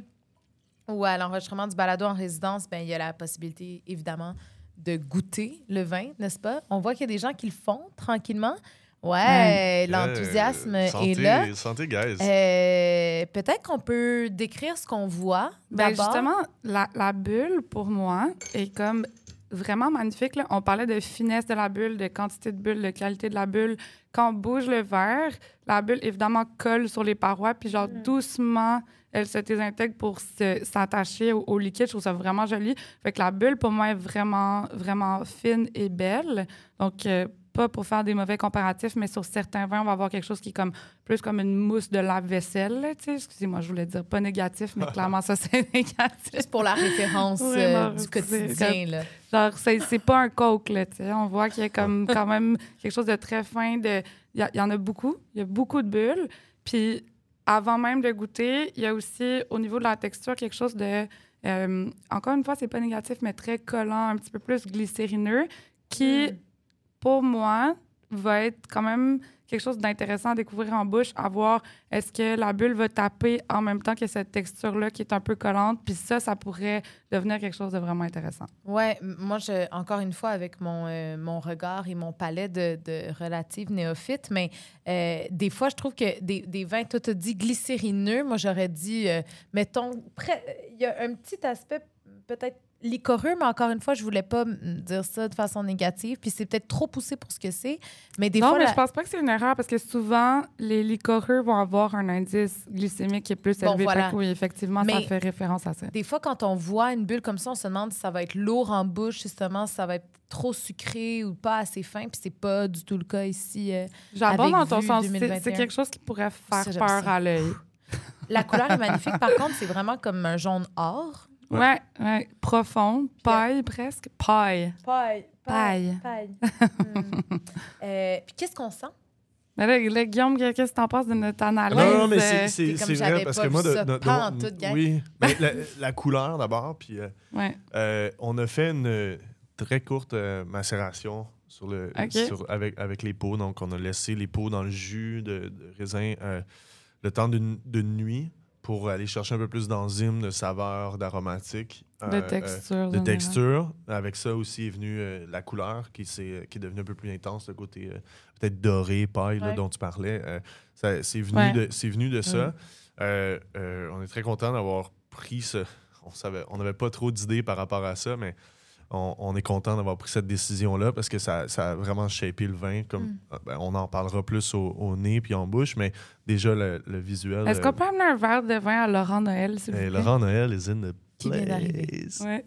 Speaker 1: ou à l'enregistrement du balado en résidence, ben, il y a la possibilité, évidemment, de goûter le vin, n'est-ce pas? On voit qu'il y a des gens qui le font tranquillement. Ouais, l'enthousiasme
Speaker 3: Euh,
Speaker 1: est là.
Speaker 3: Santé, guys.
Speaker 1: Euh, Peut-être qu'on peut décrire ce qu'on voit
Speaker 2: Ben justement, la, la bulle, pour moi, est comme vraiment magnifique. Là. On parlait de finesse de la bulle, de quantité de bulle, de qualité de la bulle. Quand on bouge le verre, la bulle, évidemment, colle sur les parois, puis genre,
Speaker 1: Mm.
Speaker 2: doucement, elle se désintègre pour s'attacher au, au liquide. Je trouve ça vraiment joli. Fait que la bulle, pour moi, est vraiment, vraiment fine et belle. Donc, euh, pas pour faire des mauvais comparatifs, mais sur certains vins, on va avoir quelque chose qui est comme plus comme une mousse de lave-vaisselle. Excusez-moi, je voulais dire pas négatif, mais clairement, ça, c'est négatif.
Speaker 1: Juste pour la référence euh, du quotidien. Là.
Speaker 2: Genre, c'est, pas un coke, là. On voit qu'il y a comme quand même quelque chose de très fin. De... Il, y y en a beaucoup. Il y a beaucoup de bulles. Puis, avant même de goûter, il y a aussi, au niveau de la texture, quelque chose de... euh, encore une fois, c'est pas négatif, mais très collant, un petit peu plus glycérineux, qui,
Speaker 1: Mm.
Speaker 2: pour moi, va être quand même quelque chose d'intéressant à découvrir en bouche, à voir est-ce que la bulle va taper en même temps que cette texture-là qui est un peu collante. Puis ça, ça pourrait devenir quelque chose de vraiment intéressant.
Speaker 1: Ouais, moi, je, encore une fois, avec mon, euh, mon regard et mon palais de, de relative néophyte, mais euh, des fois, je trouve que des, des vins, toi, tu dit glycérineux. Moi, j'aurais dit, euh, mettons, il y a un petit aspect peut-être licoreux, mais encore une fois, je voulais pas dire ça de façon négative. Puis c'est peut-être trop poussé pour ce que c'est. Mais des
Speaker 2: non,
Speaker 1: fois,
Speaker 2: mais
Speaker 1: la-
Speaker 2: je pense pas que c'est une erreur parce que souvent, les liquoreux vont avoir un indice glycémique qui est plus
Speaker 1: Bon,
Speaker 2: élevé.
Speaker 1: voilà.
Speaker 2: Fait que oui, effectivement, ça
Speaker 1: Mais-
Speaker 2: fait référence à ça.
Speaker 1: Des fois, quand on voit une bulle comme ça, on se demande si ça va être lourd en bouche, justement, si ça va être trop sucré ou pas assez fin. Puis c'est pas du tout le cas ici. euh.
Speaker 2: J'aborde dans ton sens. C'est-
Speaker 1: 2021.
Speaker 2: C'est quelque chose qui pourrait faire
Speaker 1: Ça,
Speaker 2: peur
Speaker 1: ça.
Speaker 2: à l'œil.
Speaker 1: La couleur est magnifique. Par contre, c'est vraiment comme un jaune or.
Speaker 3: Ouais.
Speaker 2: Ouais, ouais, profond, paille presque. Paille.
Speaker 1: Paille.
Speaker 2: Paille.
Speaker 1: paille. Hmm. Euh, puis qu'est-ce qu'on sent?
Speaker 2: Mais là, là, Guillaume, qu'est-ce que t'en penses de notre analyse?
Speaker 3: Non, non, mais
Speaker 2: euh,
Speaker 3: c'est-
Speaker 1: comme
Speaker 3: c'est vrai parce que moi, de,
Speaker 1: ça
Speaker 3: de- oui, mais la, la couleur d'abord, puis euh,
Speaker 2: Ouais.
Speaker 3: euh, on a fait une très courte euh, macération sur le, sur- avec, avec les pots. Donc, on a laissé les pots dans le jus de, de raisin euh, le temps d'une d'une nuit pour aller chercher un peu plus d'enzymes, de saveurs, d'aromatiques.
Speaker 2: De
Speaker 3: euh,
Speaker 2: texture.
Speaker 3: euh, de texture. Avec ça aussi est venue euh, la couleur qui, s'est- qui est devenue un peu plus intense, le côté peut-être doré, paille là, dont tu parlais. C'est venu,
Speaker 2: Ouais.
Speaker 3: de, venu de ça. On est très content d'avoir pris ce. On savait, on n'avait pas trop d'idées par rapport à ça, mais on, on est content d'avoir pris cette décision-là parce que ça, ça a vraiment shapé le vin. Comme,
Speaker 1: Mm.
Speaker 3: euh, ben, on en parlera plus au, au nez puis en bouche, mais déjà le, le visuel.
Speaker 2: Est-ce
Speaker 3: euh,
Speaker 2: qu'on peut amener un verre de vin à Laurent Noël, s'il vous
Speaker 3: eh,
Speaker 2: plaît?
Speaker 3: Laurent Noël is in the
Speaker 1: Qui vient d'arriver.
Speaker 3: place.
Speaker 2: Ouais.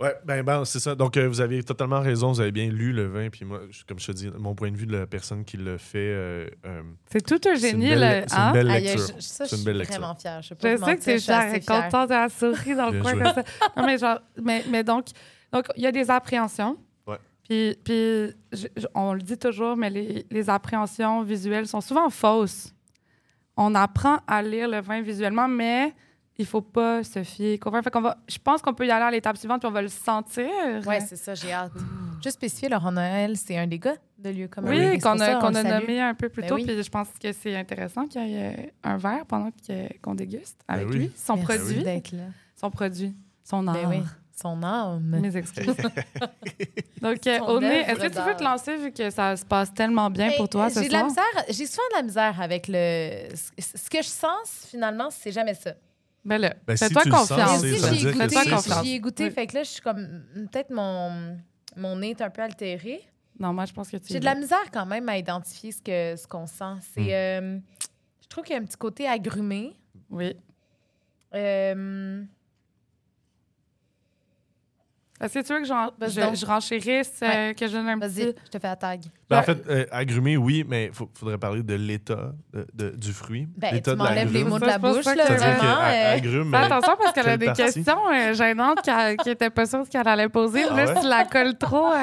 Speaker 3: Ouais, ben, ben c'est ça. Donc, euh, vous avez totalement raison. Vous avez bien lu le vin. Puis moi, je- comme je te dis, mon point de vue de la personne qui le fait, euh, euh,
Speaker 2: C'est tout un
Speaker 3: c'est une
Speaker 2: génie,
Speaker 3: belle-
Speaker 2: là.
Speaker 3: c'est une
Speaker 2: hein?
Speaker 3: belle lecture.
Speaker 1: je- ça,
Speaker 3: C'est
Speaker 1: je
Speaker 3: une
Speaker 1: suis
Speaker 3: belle lecture.
Speaker 1: vraiment fière. Je
Speaker 2: Je sais que c'est
Speaker 1: fière.
Speaker 2: Contente à souris dans le coin
Speaker 3: joué.
Speaker 2: comme ça. Non, mais genre, mais, mais donc, donc, il y a des appréhensions.
Speaker 3: Ouais.
Speaker 2: Puis, puis je- je- on le dit toujours, mais les, les appréhensions visuelles sont souvent fausses. On apprend à lire le vin visuellement, mais il faut pas se fier. Fait qu'on va, je pense qu'on peut y aller à l'étape suivante, puis on va le sentir.
Speaker 1: Oui, c'est ça, j'ai hâte. Juste spécifier, Laurent Noël, c'est un des gars de lieu commun.
Speaker 2: Oui, qu'on
Speaker 1: ça,
Speaker 2: a,
Speaker 1: on
Speaker 2: qu'on a nommé un peu plus
Speaker 1: Ben
Speaker 2: tôt.
Speaker 1: oui.
Speaker 2: Puis je pense que c'est intéressant qu'il y ait un verre pendant qu'on déguste avec
Speaker 3: Ben oui.
Speaker 2: lui. Son
Speaker 1: Merci
Speaker 2: produit.
Speaker 1: d'être là.
Speaker 2: Son produit. Son art.
Speaker 1: Ben oui, son âme.
Speaker 2: Mes excuses. Donc, euh, au nez, est-ce que tu veux te lancer vu que ça se passe tellement bien
Speaker 1: Mais,
Speaker 2: pour toi
Speaker 1: euh,
Speaker 2: ce
Speaker 1: J'ai de la
Speaker 2: soir?
Speaker 1: misère, j'ai souvent de la misère avec le. Ce ce que je sens, finalement, c'est jamais ça.
Speaker 2: Ben là,
Speaker 3: Ben,
Speaker 2: fais-toi confiance.
Speaker 1: si j'ai
Speaker 3: dire que
Speaker 1: goûté,
Speaker 2: Fais-toi
Speaker 3: c'est
Speaker 2: confiance.
Speaker 3: ça.
Speaker 1: j'y ai goûté,
Speaker 2: Oui.
Speaker 1: fait que là, je suis comme. Peut-être mon, mon nez est un peu altéré.
Speaker 2: Non, moi, je pense que tu...
Speaker 1: J'ai de la misère quand même à identifier ce que ce qu'on sent. C'est.
Speaker 3: Hmm.
Speaker 1: euh, je trouve qu'il y a un petit côté agrumé.
Speaker 2: Oui.
Speaker 1: Euh,
Speaker 2: Est-ce que tu veux que je, je renchérisse, euh,
Speaker 1: Ouais.
Speaker 2: que je donne un
Speaker 1: Vas-y,
Speaker 2: petit...
Speaker 1: je te fais la tag.
Speaker 3: Ben, en
Speaker 2: Ben,
Speaker 3: fait, euh, agrumé, oui, mais il faudrait parler de l'état de- de- du fruit.
Speaker 1: Ben,
Speaker 3: l'état
Speaker 1: tu
Speaker 3: de
Speaker 1: m'enlèves les
Speaker 3: l'agrume.
Speaker 1: mots de la bouche, là, vraiment. euh,
Speaker 2: attention parce qu'elle a des
Speaker 3: partie?
Speaker 2: questions euh, gênantes qu'elle- qui n'étaient pas sûres qu'elle allait poser.
Speaker 3: Ah
Speaker 2: là,
Speaker 3: ouais?
Speaker 2: si tu la colles trop, euh,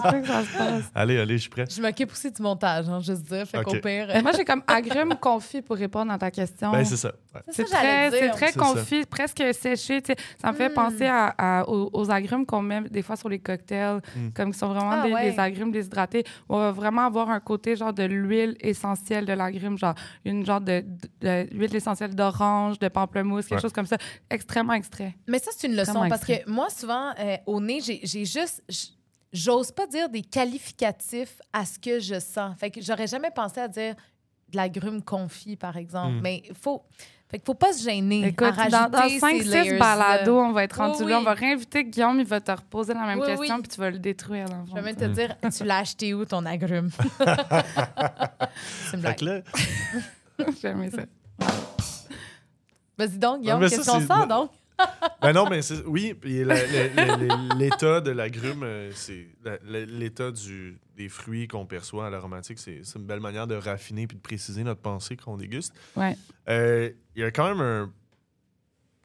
Speaker 2: se peut que ça se passe.
Speaker 3: Allez, allez, je suis prêt.
Speaker 1: Je m'occupe aussi du montage, hein, juste dire. Fait qu'au pire.
Speaker 2: Moi, j'ai comme agrume confit pour répondre à ta question.
Speaker 3: Ben, c'est ça. ouais.
Speaker 2: C'est
Speaker 1: ça que j'allais
Speaker 2: très, très
Speaker 3: C'est
Speaker 2: confit, presque séché. sais. Ça me fait
Speaker 1: Mm.
Speaker 2: penser aux agrumes qu'on met des fois sur les cocktails,
Speaker 3: Mm.
Speaker 2: comme qui sont vraiment
Speaker 1: Ah,
Speaker 2: des,
Speaker 1: ouais.
Speaker 2: des agrumes déshydratés. On va vraiment avoir un côté genre de l'huile essentielle de l'agrume, genre une genre de, de- de- l'huile essentielle d'orange, de pamplemousse, quelque
Speaker 3: Ouais.
Speaker 2: chose comme ça. Extrêmement extrait.
Speaker 1: Mais ça, c'est une leçon parce
Speaker 2: extrait.
Speaker 1: que moi, souvent, euh, au nez, j'ai juste. J'ose pas dire des qualificatifs à ce que je sens. Fait que j'aurais jamais pensé à dire de l'agrumes confit, par exemple.
Speaker 3: Mm.
Speaker 1: Mais il faut. Fait qu'il faut pas se gêner.
Speaker 2: Écoute,
Speaker 1: à
Speaker 2: dans, dans
Speaker 1: rajouter ces
Speaker 2: 5-6
Speaker 1: layers-là.
Speaker 2: balados, on va être rendu
Speaker 1: Oui,
Speaker 2: là. On va réinviter Guillaume, il va te reposer la même
Speaker 1: Oui,
Speaker 2: question,
Speaker 1: oui.
Speaker 2: puis tu vas le détruire dans le
Speaker 1: Je vais même te dire, tu l'as acheté où ton agrume? C'est une
Speaker 3: Fait
Speaker 1: blague.
Speaker 3: que là,
Speaker 2: J'aimais ça.
Speaker 1: Vas-y donc, Guillaume,
Speaker 3: ça,
Speaker 1: qu'est-ce qu'on sent donc?
Speaker 3: Ben non, mais c'est- oui, l'état de l'agrume, euh, c'est l'état du, des fruits qu'on perçoit à l'aromatique, c'est c'est une belle manière de raffiner puis de préciser notre pensée qu'on déguste.
Speaker 2: Ouais.
Speaker 3: Euh, Il y a quand même un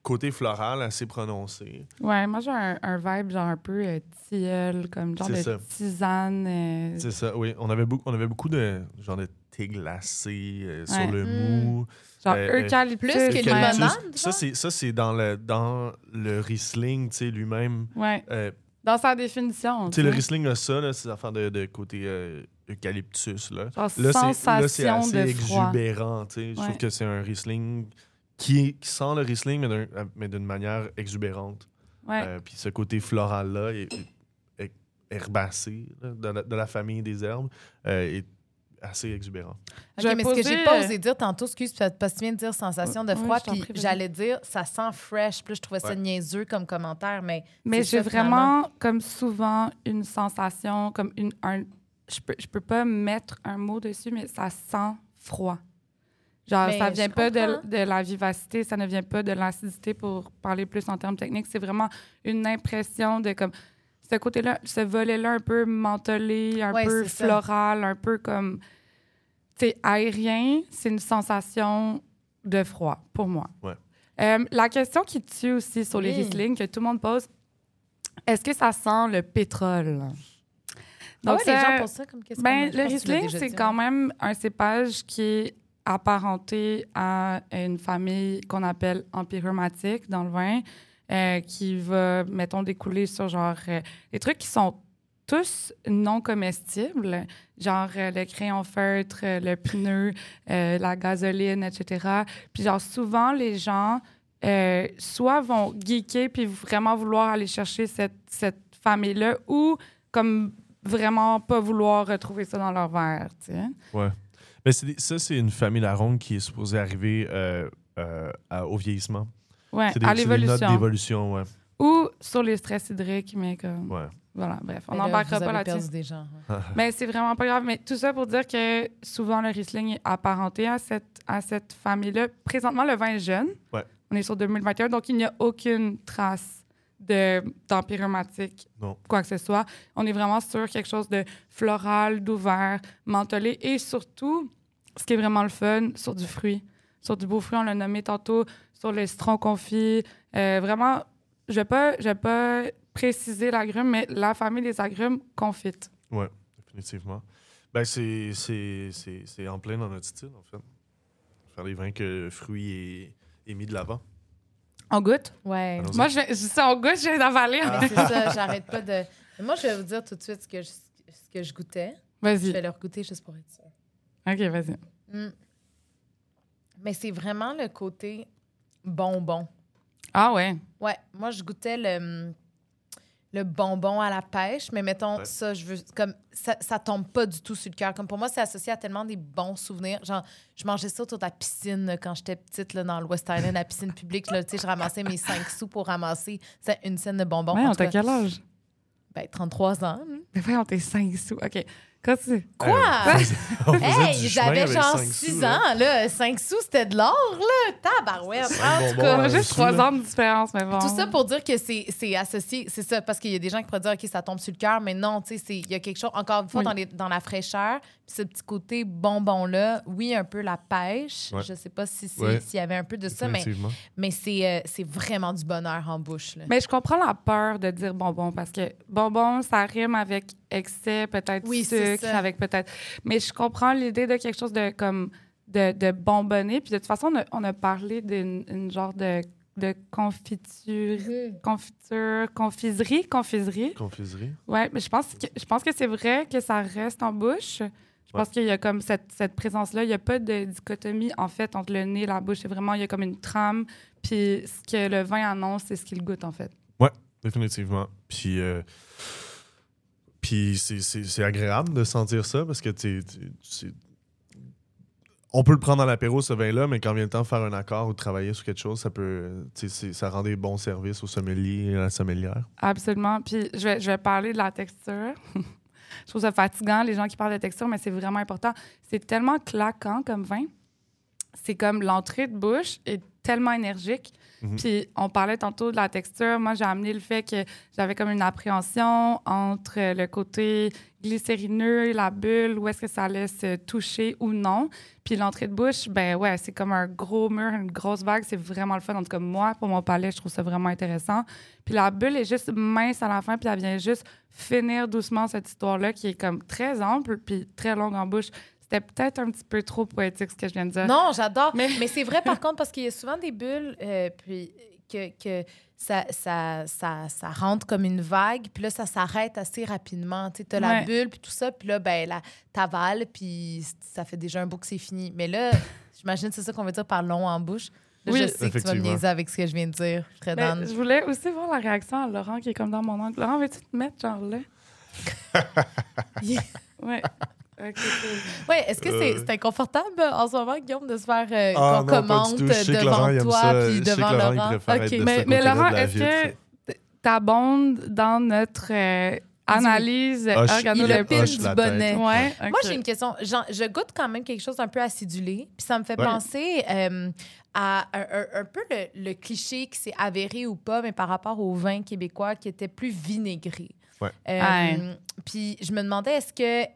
Speaker 3: côté floral assez prononcé.
Speaker 2: Ouais, moi j'ai un, un vibe genre un peu euh, tilleul, comme genre
Speaker 3: C'est
Speaker 2: de
Speaker 3: ça.
Speaker 2: tisane. euh,
Speaker 3: C'est ça, oui. On avait, beaucoup, on avait beaucoup de genre de thé glacé euh, sur le
Speaker 1: Mm.
Speaker 3: mou.
Speaker 2: Genre
Speaker 3: euh, euh,
Speaker 2: eucalyptus.
Speaker 1: plus que
Speaker 2: ouais.
Speaker 1: limonade.
Speaker 3: Ça, ça, c'est dans le dans le Riesling, tu sais, lui-même.
Speaker 2: Ouais,
Speaker 3: Euh,
Speaker 2: dans sa définition.
Speaker 3: tu sais, le. Riesling a ça, là, ces affaires de, de côté euh, eucalyptus, là.
Speaker 2: Genre
Speaker 3: Là, c'est- assez
Speaker 2: de froid.
Speaker 3: exubérant, tu sais. Je
Speaker 2: Ouais.
Speaker 3: trouve que c'est un Riesling qui, qui sent le Riesling, mais d'un- mais d'une manière exubérante.
Speaker 2: Ouais.
Speaker 3: Euh, puis ce côté floral-là, est, est- est herbacé, là, de, la, de la famille des herbes, euh, est assez exubérant.
Speaker 1: OK, mais ce que j'ai pas osé dire tantôt, excuse, parce que tu viens de dire sensation de froid, puis j'allais dire ça sent fresh. Puis là, je trouvais ça
Speaker 3: Ouais.
Speaker 1: niaiseux comme commentaire, mais
Speaker 2: Mais j'ai vraiment, comme souvent, une sensation, comme une. Un, je, peux, je peux pas mettre un mot dessus, mais ça sent froid. Genre,
Speaker 1: Mais
Speaker 2: ça vient pas de, de la vivacité, ça ne vient pas de l'acidité pour parler plus en termes techniques. C'est vraiment une impression de comme. Ce côté-là, ce volet-là un peu mentholé, un
Speaker 1: Ouais,
Speaker 2: peu
Speaker 1: ça.
Speaker 2: floral, un peu comme. Tu sais, aérien, c'est une sensation de froid pour moi.
Speaker 3: Ouais.
Speaker 2: Euh, la question qui tue aussi sur les
Speaker 1: Oui.
Speaker 2: Riesling que tout le monde pose, est-ce que ça sent le pétrole?
Speaker 1: Ah ouais, les
Speaker 2: ça-
Speaker 1: gens posent ça comme question.
Speaker 2: ben, le Riesling, c'est quand même un cépage qui est apparenté à une famille qu'on appelle empyromatique dans le vin, euh, qui va, mettons, découler sur genre euh, des trucs qui sont tous non comestibles, genre euh, le crayon feutre, euh, le pneu, euh, la gasoline, etc. Puis genre souvent les gens soit vont geeker puis vraiment vouloir aller chercher cette, cette famille-là ou comme vraiment pas vouloir retrouver ça dans leur verre, tu sais.
Speaker 3: Mais c'est des- ça, c'est une famille Laronde qui est supposée arriver au vieillissement.
Speaker 2: Ouais,
Speaker 3: C'est des,
Speaker 2: à
Speaker 3: c'est des notes
Speaker 2: l'évolution.
Speaker 3: d'évolution, ouais.
Speaker 2: Ou sur les stress hydriques, mais comme...
Speaker 3: ouais.
Speaker 2: Voilà, bref, on n'embarquera pas là-dessus.
Speaker 1: perdu des gens. hein.
Speaker 2: Mais c'est vraiment pas grave. Mais tout ça pour dire que souvent le Riesling est apparenté à cette, à cette famille-là. Présentement, le vin est jeune.
Speaker 3: Ouais.
Speaker 2: On est sur 2021, donc il n'y a aucune trace de d'empyromatique,
Speaker 3: Non.
Speaker 2: quoi que ce soit. On est vraiment sur quelque chose de floral, d'ouvert, mentholé et surtout, ce qui est vraiment le fun, sur du fruit. Sur du beau fruit, on l'a nommé tantôt, sur le citron confit. Euh, vraiment, je vais pas, je vais pas préciser l'agrume, mais la famille des agrumes confites.
Speaker 3: Définitivement. Ben, c'est, c'est, c'est, c'est en plein dans notre style, en fait. Faire des vins que le fruit est, est mis de l'avant.
Speaker 2: On goûte?
Speaker 1: Ouais.
Speaker 3: Allons-y.
Speaker 2: Moi, je, vais, je ça, on goûte, je viens d'avaler.
Speaker 1: Mais c'est ça, j'arrête pas de. Mais Moi, je vais vous dire tout de suite ce que je, ce que je goûtais. Je
Speaker 2: Vas-y.
Speaker 1: vais leur goûter juste pour être sûre.
Speaker 2: OK, vas-y.
Speaker 1: Mm. Mais c'est vraiment le côté bonbon.
Speaker 2: Ah ouais.
Speaker 1: Ouais, moi, je goûtais le, le bonbon à la pêche, mais mettons,
Speaker 3: Ouais.
Speaker 1: ça, je veux. Comme, ça, ça tombe pas du tout sur le cœur. Comme pour moi, c'est associé à tellement des bons souvenirs. Genre, je mangeais ça autour de la piscine là, quand j'étais petite, là, dans le West Island, la piscine publique. Là, tu sais, je ramassais mes 5 sous pour ramasser c'est une scène de bonbons.
Speaker 2: ouais, on t'a quel âge?
Speaker 1: ben, 33 ans. hein.
Speaker 2: Mais on t'a 5 sous. OK.
Speaker 1: Quoi?
Speaker 3: Euh,
Speaker 1: Hey, j'avais genre
Speaker 3: cinq
Speaker 1: 6
Speaker 3: sous, là.
Speaker 1: ans, là. 5 sous, c'était de l'or, là. Tabarouette. En tout cas,
Speaker 2: juste
Speaker 3: sous,
Speaker 2: 3
Speaker 3: là.
Speaker 2: ans de différence, mais bon.
Speaker 1: Tout ça pour dire que c'est c'est associé, c'est ça, parce qu'il y a des gens qui pourraient dire, OK, ça tombe sur le cœur, mais non, tu sais, c'est- il y a quelque chose, encore une fois,
Speaker 2: Oui.
Speaker 1: dans, les- dans la fraîcheur, puis ce petit côté bonbon-là, oui, un peu la pêche,
Speaker 3: Ouais.
Speaker 1: je sais pas si c'est-
Speaker 3: Ouais.
Speaker 1: s'il y avait un peu de ça, mais, mais c'est euh, c'est vraiment du bonheur en bouche, là.
Speaker 2: Mais je comprends la peur de dire bonbon parce que bonbon, ça rime avec excès, peut-être
Speaker 1: Oui, c'est
Speaker 2: sucre, avec peut-être. Mais je comprends l'idée de quelque chose de comme de, de bonbonné. Puis de toute façon, on a, on a parlé d'une une genre de, de confiture, confiture, confiserie, confiserie.
Speaker 3: Confiserie.
Speaker 2: Ouais, mais je pense que je pense que c'est vrai que ça reste en bouche. Je pense qu'il y a comme cette, cette présence-là. Il n'y a pas de dichotomie, en fait, entre le nez et la bouche. C'est vraiment, il y a comme une trame. Puis ce que le vin annonce, c'est ce qu'il goûte, en fait.
Speaker 3: Définitivement. Puis, euh, puis c'est, agréable de sentir ça parce que c'est- on peut le prendre dans l'apéro, ce vin-là, mais quand vient le temps de faire un accord ou de travailler sur quelque chose, ça peut, tu ça rend des bons services au sommelier et à la sommelière.
Speaker 2: Absolument. Puis je vais, je vais parler de la texture. je trouve ça fatigant, les gens qui parlent de texture, mais c'est vraiment important. C'est tellement claquant comme vin. C'est comme l'entrée de bouche est tellement énergique.
Speaker 3: Mhm.
Speaker 2: Puis on parlait tantôt de la texture. Moi, j'ai amené le fait que j'avais comme une appréhension entre le côté glycérineux, la bulle, où est-ce que ça allait se toucher ou non. Puis l'entrée de bouche, ben ouais, c'est comme un gros mur, une grosse vague. C'est vraiment le fun. En tout cas, moi, pour mon palais, je trouve ça vraiment intéressant. Puis la bulle est juste mince à la fin, puis elle vient juste finir doucement cette histoire-là qui est comme très ample, puis très longue en bouche. C'était peut-être un petit peu trop poétique ce que je viens de dire.
Speaker 1: Non, j'adore.
Speaker 2: Mais-
Speaker 1: Mais, c'est vrai, par contre, parce qu'il y a souvent des bulles, euh, puis que, que ça, ça, ça, ça rentre comme une vague, puis là, ça s'arrête assez rapidement. Tu as la
Speaker 2: Ouais.
Speaker 1: bulle, puis tout ça, puis là, ben, la, t'avales, puis ça fait déjà un bout que c'est fini. Mais là, j'imagine que c'est ça qu'on veut dire par long en bouche. Là,
Speaker 2: Oui.
Speaker 1: je sais que tu vas me niaiser avec ce que je viens de dire. Je down.
Speaker 2: je voulais aussi voir la réaction à Laurent qui est comme dans mon angle. Laurent, veux-tu te mettre genre là?
Speaker 1: Yeah.
Speaker 2: Ouais. OK, cool.
Speaker 1: Ouais, est-ce que c'est
Speaker 3: Euh.
Speaker 1: c'est inconfortable en ce moment, Guillaume, de se faire euh,
Speaker 3: Ah,
Speaker 1: qu'on commente devant toi
Speaker 3: ça.
Speaker 1: puis devant
Speaker 3: Laurent, il
Speaker 1: Laurent?
Speaker 3: préfère être
Speaker 1: OK.
Speaker 3: de ce
Speaker 2: Mais, mais Laurent, est-ce que t'abondes dans notre euh, analyse
Speaker 1: pile
Speaker 3: hoche
Speaker 1: du bonnet?
Speaker 2: Ouais,
Speaker 1: Moi,
Speaker 2: OK.
Speaker 1: j'ai une question. Je goûte quand même quelque chose d'un peu acidulé. Puis ça me fait
Speaker 3: Ouais.
Speaker 1: penser euh, à un, un- un peu le, le cliché qui s'est avéré ou pas, mais par rapport au vin québécois qui était plus vinaigré. Euh. Puis je me demandais, est-ce que.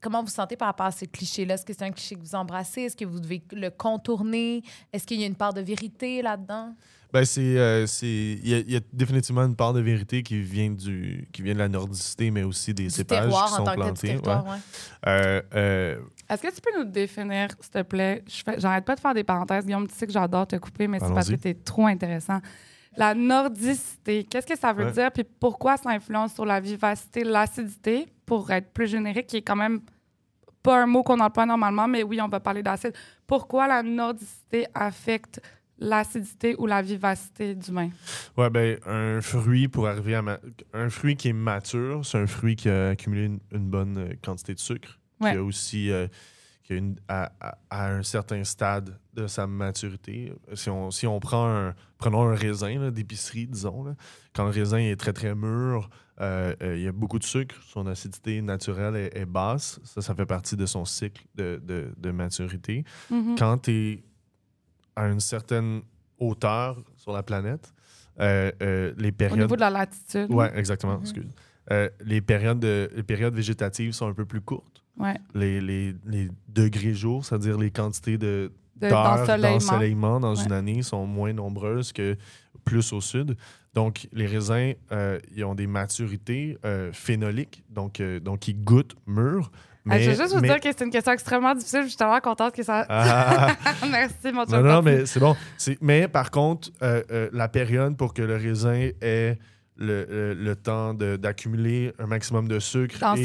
Speaker 1: Comment vous vous sentez par rapport à ce cliché-là? Est-ce que c'est un cliché que vous embrassez? Est-ce que vous devez le contourner? Est-ce qu'il y a une part de vérité là-dedans?
Speaker 3: Ben, c'est. euh, c'est- Il y, a- il y a définitivement une part de vérité qui vient, du, qui vient de la nordicité, mais aussi des
Speaker 1: Du
Speaker 3: cépages qui
Speaker 1: en
Speaker 3: sont
Speaker 1: tant que tel, du
Speaker 3: plantés. ouais.
Speaker 1: ouais.
Speaker 3: Euh, euh,
Speaker 2: Est-ce que tu peux nous définir, s'il te plaît? J'arrête pas de faire des parenthèses. Guillaume, tu sais que j'adore te couper, mais c'est parce que es trop intéressant. La nordicité, qu'est-ce que ça veut
Speaker 3: Ouais.
Speaker 2: dire? Puis pourquoi ça influence sur la vivacité, l'acidité, pour être plus générique, qui est quand même pas un mot qu'on emploie normalement, mais oui, on va parler d'acide. Pourquoi la nordicité affecte l'acidité ou la vivacité du vin?
Speaker 3: Ouais, ben, un fruit pour arriver à. ma- Un fruit qui est mature, c'est un fruit qui a accumulé une, une bonne euh, quantité de sucre.
Speaker 2: Ouais.
Speaker 3: Qui a aussi. euh, à, un certain stade de sa maturité. Si on, si on prend un. Prenons un raisin d'épicerie, disons. là. Quand le raisin est très, très mûr, euh, euh, il y a beaucoup de sucre. Son acidité naturelle est, est basse. Ça, ça fait partie de son cycle de, de- de maturité
Speaker 2: Mhm.
Speaker 3: quand tu es à une certaine hauteur sur la planète, euh, les
Speaker 2: Au
Speaker 3: périodes.
Speaker 2: niveau de la latitude.
Speaker 3: Ouais, exactement.
Speaker 1: Mhm.
Speaker 3: excuse. Les, périodes de- les périodes végétatives sont un peu plus courtes.
Speaker 2: Ouais.
Speaker 3: Les, les- les degrés jours, c'est-à-dire les quantités de, d'heures
Speaker 2: d'ensoleillement.
Speaker 3: dans
Speaker 2: Ouais.
Speaker 3: une année sont moins nombreuses que plus au sud. Donc, les raisins, euh, ils ont des maturités euh, phénoliques, donc, euh, donc ils goûtent mûrs.
Speaker 2: Ah,
Speaker 3: Mais,
Speaker 2: je veux juste vous
Speaker 3: mais-
Speaker 2: dire que c'est une question extrêmement difficile. Je suis tellement contente que ça.
Speaker 3: Ah!
Speaker 2: Merci, mon
Speaker 3: Non, non, mais c'est bon. Mais par contre, la période pour que le raisin ait le, le- le temps d'accumuler un maximum de sucre et-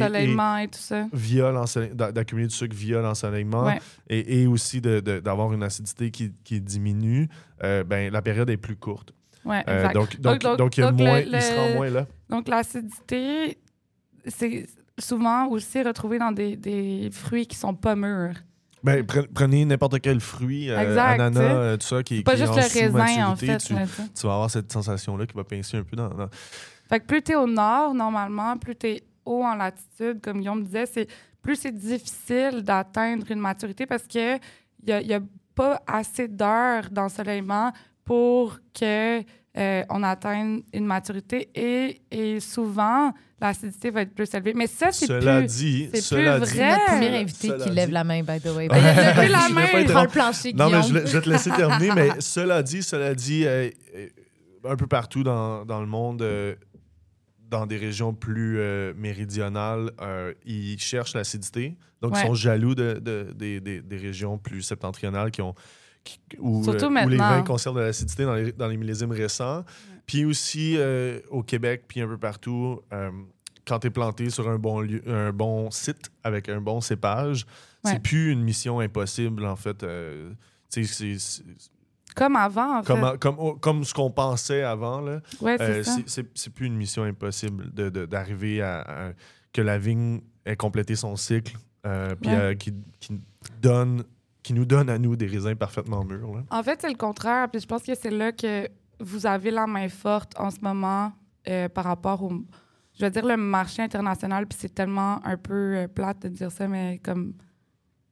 Speaker 3: et,
Speaker 2: et tout ça.
Speaker 3: via d'accumuler du sucre via l'ensoleillement
Speaker 2: Ouais.
Speaker 3: et, et aussi d'avoir une acidité qui, qui diminue, euh, ben, la période est plus courte.
Speaker 2: Ouais,
Speaker 3: Euh, donc, donc,
Speaker 2: Donc-
Speaker 3: donc, il, y a moins,
Speaker 2: le-
Speaker 3: il se rend moins là.
Speaker 2: Donc, l'acidité, c'est souvent aussi retrouvé dans des, des fruits qui sont pas mûrs.
Speaker 3: Ben, pre- prenez n'importe quel fruit, euh,
Speaker 2: Exact,
Speaker 3: ananas, euh, tout ça, qui,
Speaker 2: Pas
Speaker 3: qui est
Speaker 2: juste
Speaker 3: en
Speaker 2: le raisin, en fait.
Speaker 3: Tu,
Speaker 2: là,
Speaker 3: vas avoir cette sensation-là qui va pincer un peu dans... dans-
Speaker 2: Fait que plus tu es au nord, normalement, plus tu es haut en latitude, comme Guillaume disait, c'est plus c'est difficile d'atteindre une maturité parce que il y a, y a pas assez d'heures d'ensoleillement pour que euh, on atteigne une maturité et, et souvent l'acidité va être plus élevée. Mais ça, c'est
Speaker 3: Cela
Speaker 2: plus.
Speaker 3: dit,
Speaker 2: c'est
Speaker 3: cela
Speaker 2: plus
Speaker 3: dit,
Speaker 2: vrai.
Speaker 1: Notre premier invité
Speaker 3: Cela
Speaker 1: qui lève la main, by the way.
Speaker 2: Ben, il a levé la main.
Speaker 1: le plancher,
Speaker 3: Non,
Speaker 1: Guillaume.
Speaker 3: mais je, vais- je vais te laisser terminer. mais cela dit, cela dit, euh, euh, un peu partout dans, dans le monde, euh, dans des régions plus euh, méridionales, euh, ils cherchent l'acidité. Donc,
Speaker 2: Ouais.
Speaker 3: ils sont jaloux de, de- des- des- des régions plus septentrionales qui ont, où,
Speaker 2: Surtout
Speaker 3: euh, où les vins conservent de l'acidité dans les, dans les millésimes récents. Puis aussi euh, au Québec, puis un peu partout, euh, quand tu es planté sur un bon, lieu, un bon site avec un bon cépage,
Speaker 2: Ouais.
Speaker 3: c'est plus une mission impossible, en fait. Euh,
Speaker 2: Comme avant, en fait.
Speaker 3: comme, comme, comme ce qu'on pensait avant, là,
Speaker 2: Ouais, c'est
Speaker 3: plus une mission impossible de- de- d'arriver à, à- que la vigne ait complété son cycle, puis qui, qui donne qui nous donne à nous des raisins parfaitement mûrs. là.
Speaker 2: En fait, c'est le contraire. Puis je pense que c'est là que vous avez la main forte en ce moment euh, par rapport au, je veux dire, le marché international. Puis c'est tellement un peu euh, plate de dire ça, mais comme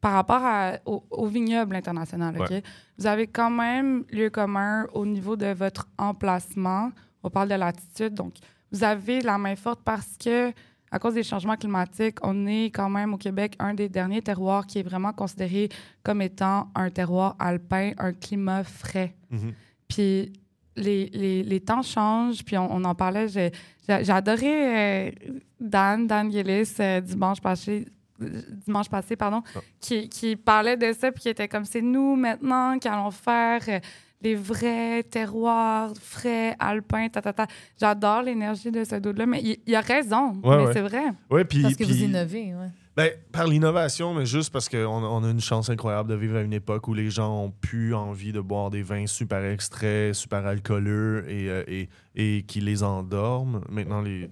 Speaker 2: par rapport à- au, au vignoble international, OK?
Speaker 3: Ouais.
Speaker 2: Vous avez quand même lieu commun au niveau de votre emplacement. On parle de latitude. Donc, vous avez la main forte parce que, à cause des changements climatiques, on est quand même au Québec un des derniers terroirs qui est vraiment considéré comme étant un terroir alpin, un climat frais.
Speaker 3: Mhm.
Speaker 2: Puis les, les, les temps changent, puis on, on en parlait. J'ai adoré euh, Dan, Dan Gillis, euh, dimanche passé, euh, dimanche passé pardon,
Speaker 3: Ah.
Speaker 2: qui, qui parlait de ça, puis qui était comme c'est nous maintenant qui allons faire les vrais terroirs frais, alpins, ta, ta, ta. J'adore l'énergie de ce dude-là, mais il, il a raison,
Speaker 3: Ouais,
Speaker 2: mais
Speaker 3: ouais.
Speaker 2: c'est vrai.
Speaker 3: Ouais, puis,
Speaker 1: Parce que vous innovez, ouais.
Speaker 3: Ben, par l'innovation, mais juste parce qu'on on a une chance incroyable de vivre à une époque où les gens ont plus envie de boire des vins super extraits, super alcooleux et, euh, et, et qui les endorment. Maintenant, les,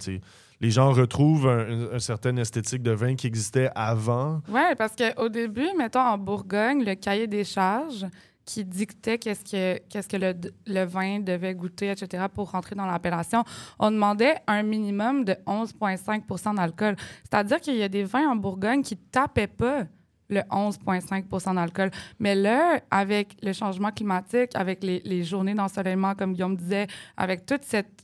Speaker 3: les gens retrouvent un, un- un certain esthétique de vin qui existait avant.
Speaker 2: Oui, parce qu'au début, mettons en Bourgogne, le cahier des charges qui dictait qu'est-ce que, qu'est-ce que le, vin devait goûter, etc., pour rentrer dans l'appellation, on demandait un minimum de 11,5% d'alcool. C'est-à-dire qu'il y a des vins en Bourgogne qui tapaient pas le 11,5% d'alcool. Mais là, avec le changement climatique, avec les, les journées d'ensoleillement, comme Guillaume disait, avec toute cette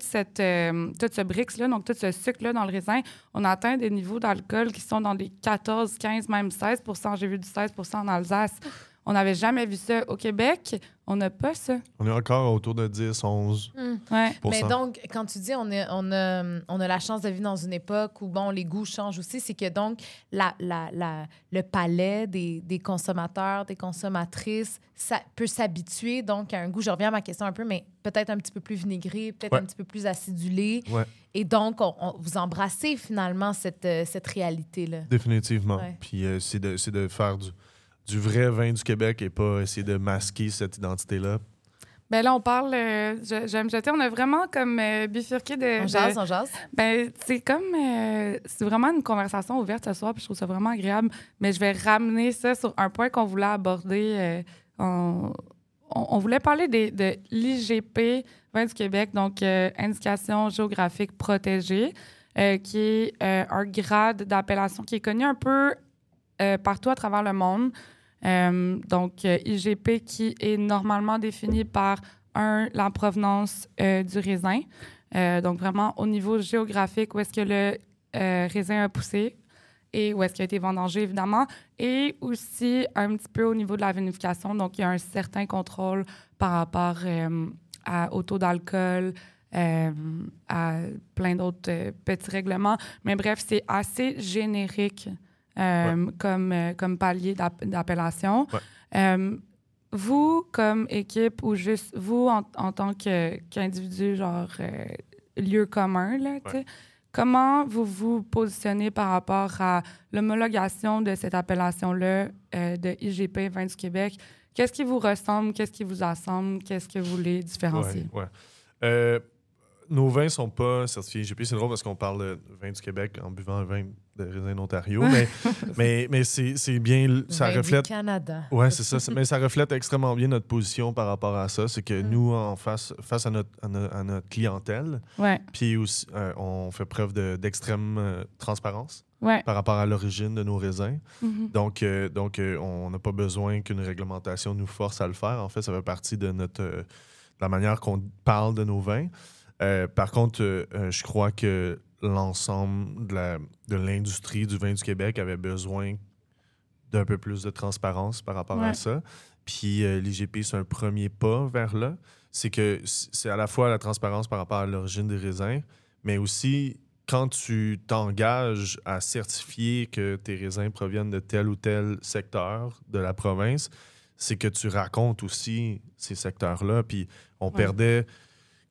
Speaker 2: cette, euh, tout ce brix-là, donc tout ce sucre-là dans le raisin, on atteint des niveaux d'alcool qui sont dans des 14, 15, même 16 J'ai vu du 16 en Alsace. On n'avait jamais vu ça. Au Québec, on n'a pas ça.
Speaker 3: On est encore autour de 10, 11
Speaker 2: Ouais.
Speaker 1: Mais donc, quand tu dis on, est, on, a, on a la chance de vivre dans une époque où bon, les goûts changent aussi, c'est que donc la, la, la- le palais des, des consommateurs, des consommatrices, ça peut s'habituer donc à un goût. Je reviens à ma question un peu, mais peut-être un petit peu plus vinaigré, peut-être
Speaker 3: Ouais.
Speaker 1: un petit peu plus acidulé.
Speaker 3: Ouais.
Speaker 1: Et donc, on- on- vous embrassez finalement cette, euh, cette réalité-là.
Speaker 3: Définitivement.
Speaker 1: Ouais.
Speaker 3: Puis euh, c'est de, c'est de faire du, du vrai vin du Québec et pas essayer de masquer cette identité-là?
Speaker 2: Ben là, on parle, euh, je- j'aime jeter, on a vraiment comme euh, bifurqué de...
Speaker 1: On
Speaker 2: de-
Speaker 1: jase, on jase.
Speaker 2: Ben, c'est comme. euh, c'est vraiment une conversation ouverte ce soir, puis je trouve ça vraiment agréable. Mais je vais ramener ça sur un point qu'on voulait aborder. euh, on, on- on voulait parler des- de l'IGP Vin du Québec, donc euh, Indication géographique protégée, euh, qui est euh, un grade d'appellation qui est connu un peu euh, partout à travers le monde. Euh, donc, euh, IGP qui est normalement défini par, un, la provenance euh, du raisin. Donc, vraiment au niveau géographique, où est-ce que le raisin a poussé et où est-ce qu'il a été vendangé, évidemment. Et aussi un petit peu au niveau de la vinification. Donc, il y a un certain contrôle par rapport au taux d'alcool, à plein d'autres petits règlements. Mais bref, c'est assez générique euh, comme, euh, comme palier d'app- d'appellation.
Speaker 3: Ouais.
Speaker 2: Euh, vous, comme équipe, ou juste vous en, en tant qu'individu, genre lieu commun, là, comment vous vous positionnez par rapport à l'homologation de cette appellation-là euh, de IGP Vin du Québec? Qu'est-ce qui vous ressemble? Qu'est-ce qui vous assemble? Qu'est-ce que vous voulez différencier?
Speaker 3: Ouais, ouais. Euh, nos vins sont pas certifiés IGP. C'est drôle parce qu'on parle de vin du Québec en buvant un vin de raisin d'Ontario, mais, mais, mais c'est c'est bien. Ça reflète.
Speaker 1: Du Canada.
Speaker 3: Ouais, c'est ça. Mais ça reflète extrêmement bien notre position par rapport à ça. C'est que
Speaker 1: Mm.
Speaker 3: nous, en face, face à, notre, à, no- à notre clientèle,
Speaker 2: Ouais,
Speaker 3: puis aussi, euh, on fait preuve de- d'extrême euh, transparence
Speaker 2: ouais.
Speaker 3: par rapport à l'origine de nos raisins.
Speaker 2: Mhm.
Speaker 3: Donc, euh, donc euh, on n'a pas besoin qu'une réglementation nous force à le faire. En fait, ça fait partie de notre euh, de la manière qu'on parle de nos vins. Euh, par contre, euh, euh, je crois que l'ensemble de l'industrie du vin du Québec avait besoin d'un peu plus de transparence par rapport à ça. Puis euh, l'IGP, c'est un premier pas vers là. C'est que c'est à la fois la transparence par rapport à l'origine des raisins, mais aussi quand tu t'engages à certifier que tes raisins proviennent de tel ou tel secteur de la province, c'est que tu racontes aussi ces secteurs-là. Puis on
Speaker 2: Ouais.
Speaker 3: perdait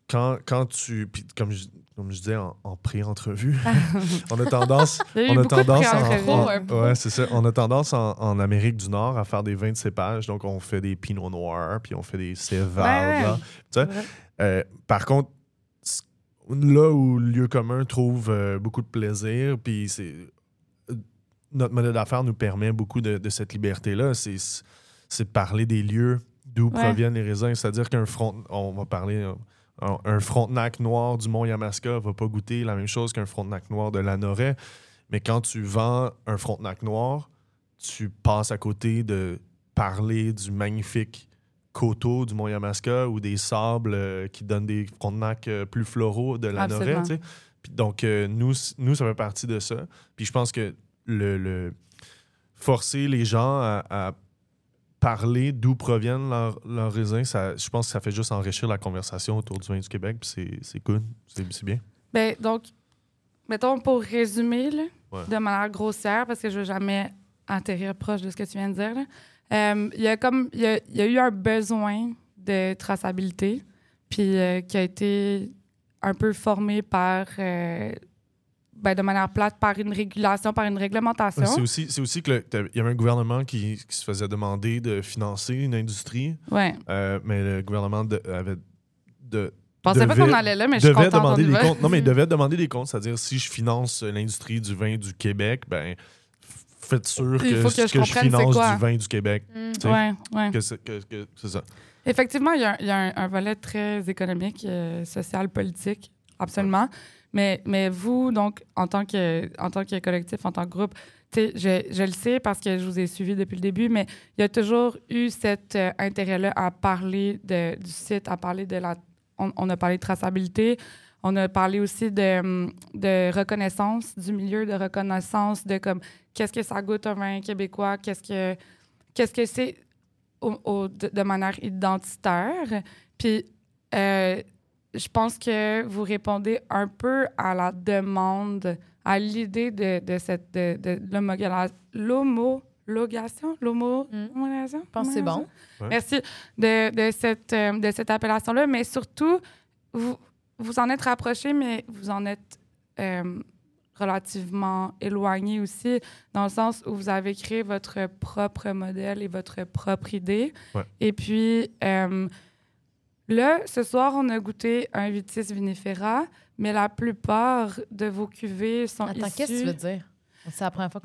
Speaker 3: quand, quand tu. Puis comme je, comme je disais en, en pré-entrevue, on a tendance. On a tendance en, ouais, ça. On a tendance en, Amérique du Nord à faire des vins de cépage. Donc, on fait des Pinot Noirs, puis on fait des Cévals.
Speaker 2: Ouais,
Speaker 3: là.
Speaker 2: Ouais.
Speaker 3: euh, par contre, là où le lieu commun trouve euh, beaucoup de plaisir, puis c'est. euh, notre modèle d'affaires nous permet beaucoup de, de cette liberté-là. C'est c'est de parler des lieux d'où proviennent les raisins. C'est-à-dire qu'un front, on va parler, un, frontenac noir du Mont Yamaska va pas goûter la même chose qu'un frontenac noir de la Noret. Mais quand tu vends un frontenac noir, tu passes à côté de parler du magnifique coteau du Mont Yamaska ou des sables euh, qui donnent des frontenacs euh, plus floraux de la Noret.
Speaker 2: Absolument.
Speaker 3: tu sais. Puis donc, euh, nous, nous, ça fait partie de ça. Puis je pense que le, le- forcer les gens à, à parler d'où proviennent leurs leurs raisins, ça, je pense que ça fait juste enrichir la conversation autour du vin du Québec. Puis c'est- c'est cool. C'est c'est bien.
Speaker 2: Ben, donc, mettons, pour résumer, là,
Speaker 3: Ouais.
Speaker 2: de manière grossière, parce que je veux jamais atterrir proche de ce que tu viens de dire, euh, il y a comme, il y a, il y a eu un besoin de traçabilité, puis euh, qui a été un peu formé par, euh, ben, de manière plate, par une régulation, par une réglementation.
Speaker 3: C'est aussi, c'est aussi que le- t'as- il y avait un gouvernement qui, qui se faisait demander de financer une industrie,
Speaker 2: Ouais.
Speaker 3: euh, mais le gouvernement de- avait de,
Speaker 2: Je pensais pas qu'on allait là, mais je suis
Speaker 3: demander des comptes. Non, mais il devait demander des comptes. C'est-à-dire, si je finance l'industrie du vin du Québec, ben, faites sûr
Speaker 2: Il
Speaker 3: que,
Speaker 2: faut que je
Speaker 3: que je finance
Speaker 2: quoi.
Speaker 3: du vin du Québec.
Speaker 1: Mm.
Speaker 3: sais,
Speaker 2: Ouais, ouais.
Speaker 3: que c'est que- que c'est ça.
Speaker 2: Effectivement, il y a, il y a un, un volet très économique, euh, social, politique, absolument. Mais, vous, donc, en tant, que, tant que collectif, en tant que groupe, je, le sais parce que je vous ai suivi depuis le début, mais il y a toujours eu cet euh, intérêt-là à parler du site, à parler de la... On, a parlé de traçabilité, on a parlé aussi de, hum, de reconnaissance du milieu, de reconnaissance de comme qu'est-ce que ça goûte un vin québécois, qu'est-ce que qu'est-ce que c'est de manière identitaire. Puis, euh, je pense que vous répondez un peu à la demande, à l'idée de, de cette de, de l'homogola- l'homologation, l'homo,
Speaker 1: Mm.
Speaker 2: homologation?
Speaker 1: Je pense que c'est bon.
Speaker 3: Ouais.
Speaker 2: Merci de, de cette, euh, de cette appellation-là, mais surtout, vous, vous en êtes rapproché, mais vous en êtes euh, relativement éloigné aussi, dans le sens où vous avez créé votre propre modèle et votre propre idée.
Speaker 3: Ouais.
Speaker 2: Et puis, euh, là, ce soir, on a goûté un Vitis vinifera, mais la plupart de vos cuvées sont
Speaker 1: Attends,
Speaker 2: issues...
Speaker 1: qu'est-ce que tu veux dire? C'est la première fois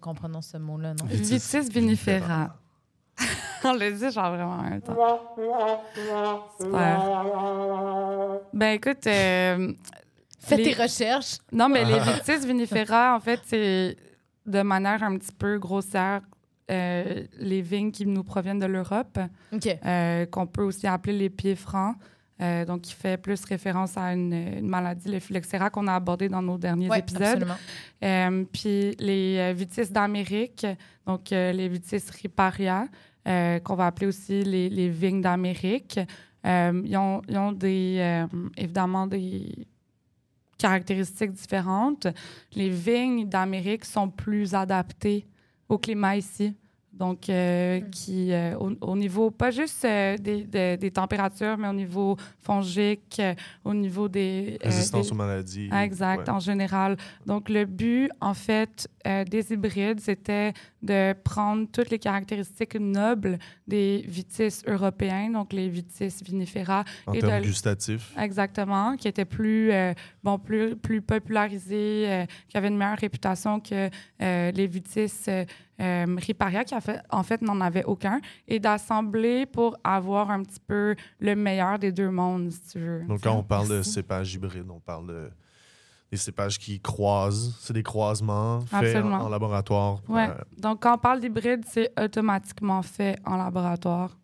Speaker 1: qu'on prononce ce mot-là, non?
Speaker 3: Vitis
Speaker 2: Vitis vinifera. on le dit genre vraiment en même temps. Super. Ben écoute, euh,
Speaker 1: Fais
Speaker 2: les-
Speaker 1: tes recherches.
Speaker 2: non, mais les vitis vinifera, en fait, c'est de manière un petit peu grossière euh, les vignes qui nous proviennent de l'Europe, euh, qu'on peut aussi appeler les pieds francs. euh, donc, qui fait plus référence à une, une maladie, le phylloxéra, qu'on a abordé dans nos derniers
Speaker 1: Ouais,
Speaker 2: épisodes. puis les vitis d'Amérique, donc les vitis riparia, qu'on va appeler aussi les, les vignes d'Amérique, ils, ont, ils ont des, évidemment des caractéristiques différentes. Les vignes d'Amérique sont plus adaptées au climat ici. Donc, euh, qui, euh, au, au niveau, pas juste euh, des, des- des températures, mais au niveau fongique, euh, au niveau des... euh,
Speaker 3: Résistance
Speaker 2: des-
Speaker 3: aux maladies.
Speaker 2: ah, Exact,
Speaker 3: Ouais.
Speaker 2: en général. Donc, le but, en fait, euh, des hybrides, c'était de prendre toutes les caractéristiques nobles des vitis européens, donc les vitis vinifera,
Speaker 3: En
Speaker 2: et
Speaker 3: termes
Speaker 2: de-
Speaker 3: gustatifs.
Speaker 2: exactement, qui étaient plus, euh, bon, plus, plus popularisés, euh, qui avaient une meilleure réputation que euh, les vitis euh, riparia, qui en fait, en fait n'en avaient aucun, et d'assembler pour avoir un petit peu le meilleur des deux mondes, si tu veux.
Speaker 3: Donc, quand on parle de
Speaker 1: Merci.
Speaker 3: cépages hybrides, on parle de des cépages qui croisent. C'est des croisements faits en, laboratoire.
Speaker 2: Ouais.
Speaker 3: Euh,
Speaker 2: Donc, quand on parle d'hybride, c'est automatiquement fait en laboratoire.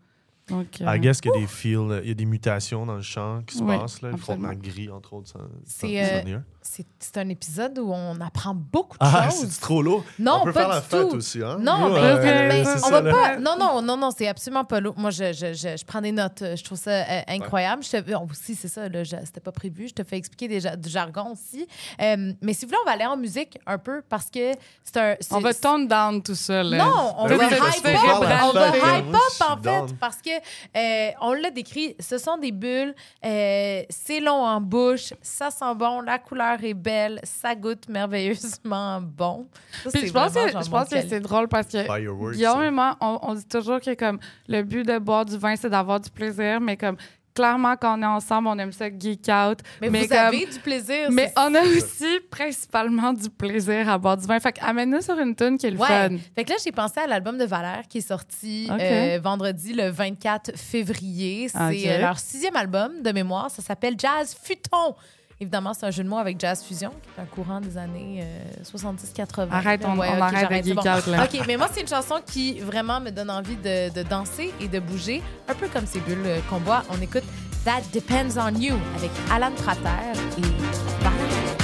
Speaker 2: Donc, euh,
Speaker 3: I guess qu'il y a des fils, il y a des mutations dans le champ qui se
Speaker 2: Oui,
Speaker 3: passent. Là. Le frontenac gris, entre autres, ça,
Speaker 1: C'est,
Speaker 3: ça-
Speaker 1: euh. C'est c'est un épisode où on apprend beaucoup de
Speaker 3: Ah,
Speaker 1: choses.
Speaker 3: c'est trop lourd?
Speaker 1: Non,
Speaker 3: on peut
Speaker 1: pas
Speaker 3: faire la
Speaker 1: du
Speaker 3: fête
Speaker 1: tout.
Speaker 3: aussi, hein?
Speaker 1: Non, mais,
Speaker 2: euh,
Speaker 1: on
Speaker 3: ça,
Speaker 1: va
Speaker 3: là.
Speaker 1: pas. Non, non, non, non, c'est absolument pas lourd. Moi, je, je, je, je prends des notes. Je trouve ça euh, incroyable. Je te, bon, aussi, c'est ça, c'était pas prévu. Je te fais expliquer des du jargon aussi. Euh, mais si vous voulez, on va aller en musique un peu parce que c'est un.
Speaker 2: on va tone down tout ça. Là.
Speaker 1: Non, on
Speaker 3: Ben
Speaker 1: va hype up, on va hype
Speaker 3: je
Speaker 1: up en fait parce que euh, on l'a décrit, ce sont des bulles, euh, c'est long en bouche, ça sent bon, la couleur est belle, ça goûte merveilleusement bon. Ça,
Speaker 2: Puis
Speaker 1: c'est
Speaker 2: je pense, que, je pense que c'est drôle parce que
Speaker 3: Fireworks.
Speaker 2: Guillaume et moi, on, on dit toujours que comme le but de boire du vin, c'est d'avoir du plaisir, mais comme clairement, quand on est ensemble, on aime ça geek out.
Speaker 1: Mais, vous
Speaker 2: comme-
Speaker 1: avez du plaisir.
Speaker 2: Mais on a aussi principalement du plaisir à boire du vin. Fait qu'amène-nous sur une tune qui est le
Speaker 1: Ouais.
Speaker 2: fun.
Speaker 1: Fait que là, j'ai pensé à l'album de Valère qui est sorti euh, vendredi le 24 février. C'est euh, leur sixième album de mémoire. Ça s'appelle Jazz Futon. Évidemment, c'est un jeu de mots avec Jazz Fusion, qui est un courant des années euh, 70-80.
Speaker 2: Arrête, on,
Speaker 1: Ouais,
Speaker 2: on
Speaker 1: ok,
Speaker 2: arrête de geek
Speaker 1: bon.
Speaker 2: out, là.
Speaker 1: OK, mais moi, c'est une chanson qui vraiment me donne envie de, de danser et de bouger, un peu comme ces bulles euh, qu'on boit. On écoute That Depends on You avec Alan Prater et Valère.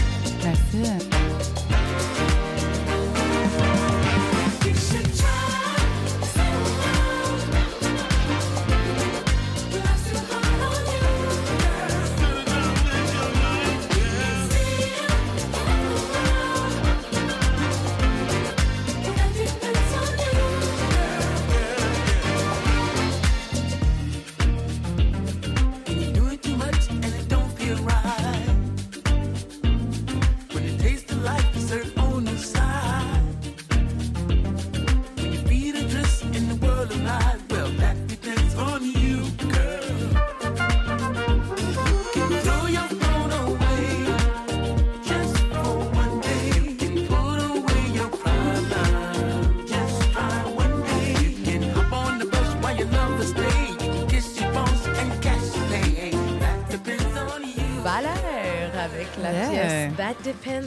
Speaker 2: Merci.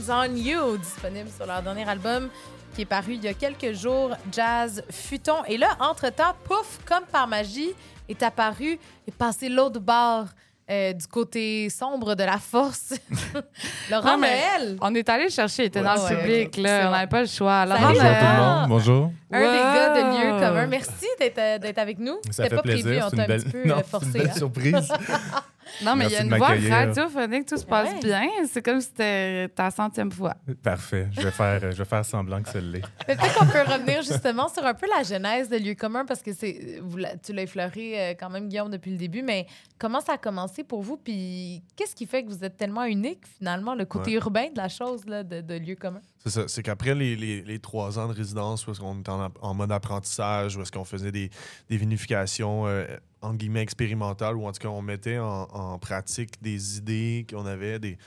Speaker 4: On You,
Speaker 1: disponible sur leur dernier album qui est paru il y a quelques jours, Jazz Futon. Et là, entre-temps, pouf, comme par magie, est apparu et passé l'autre bord euh, du côté sombre de la force. Laurent
Speaker 2: Non,
Speaker 1: Noël,
Speaker 2: On est allé chercher, il était
Speaker 1: Ouais,
Speaker 2: dans le public, là. On n'avait pas le choix. Laurent
Speaker 5: Bonjour
Speaker 2: Noël.
Speaker 5: tout le monde. Bonjour.
Speaker 1: un des gars de
Speaker 2: Wow.
Speaker 1: lieu commun. Merci d'être euh, d'être avec nous.
Speaker 5: Ça
Speaker 1: C'était
Speaker 5: fait
Speaker 1: pas
Speaker 5: plaisir.
Speaker 1: prévu, on
Speaker 5: C'est
Speaker 1: t'a
Speaker 5: une
Speaker 1: un
Speaker 5: belle,
Speaker 1: petit peu
Speaker 5: non,
Speaker 1: euh,
Speaker 5: c'est
Speaker 1: forcé.
Speaker 5: une belle
Speaker 1: hein.
Speaker 5: surprise.
Speaker 2: Non, mais il y a une voix radiophonique, tout se passe
Speaker 1: Ouais.
Speaker 2: bien. C'est comme si c'était ta centième fois.
Speaker 5: Parfait. Je vais faire, je vais faire semblant que ça l'est.
Speaker 1: Mais Peut-être qu'on peut revenir justement sur un peu la genèse de Lieu commun parce que c'est vous tu l'as effleuré euh, quand même Guillaume depuis le début, mais comment ça a commencé pour vous? Puis qu'est-ce qui fait que vous êtes tellement unique finalement le côté urbain de la chose là, de, de Lieu commun?
Speaker 3: C'est ça. C'est qu'après les, les- les trois ans de résidence, où est-ce qu'on était en, en mode apprentissage, où est-ce qu'on faisait des, des vinifications, euh, entre guillemets, expérimentales, ou en tout cas, on mettait en, en pratique des idées qu'on avait, des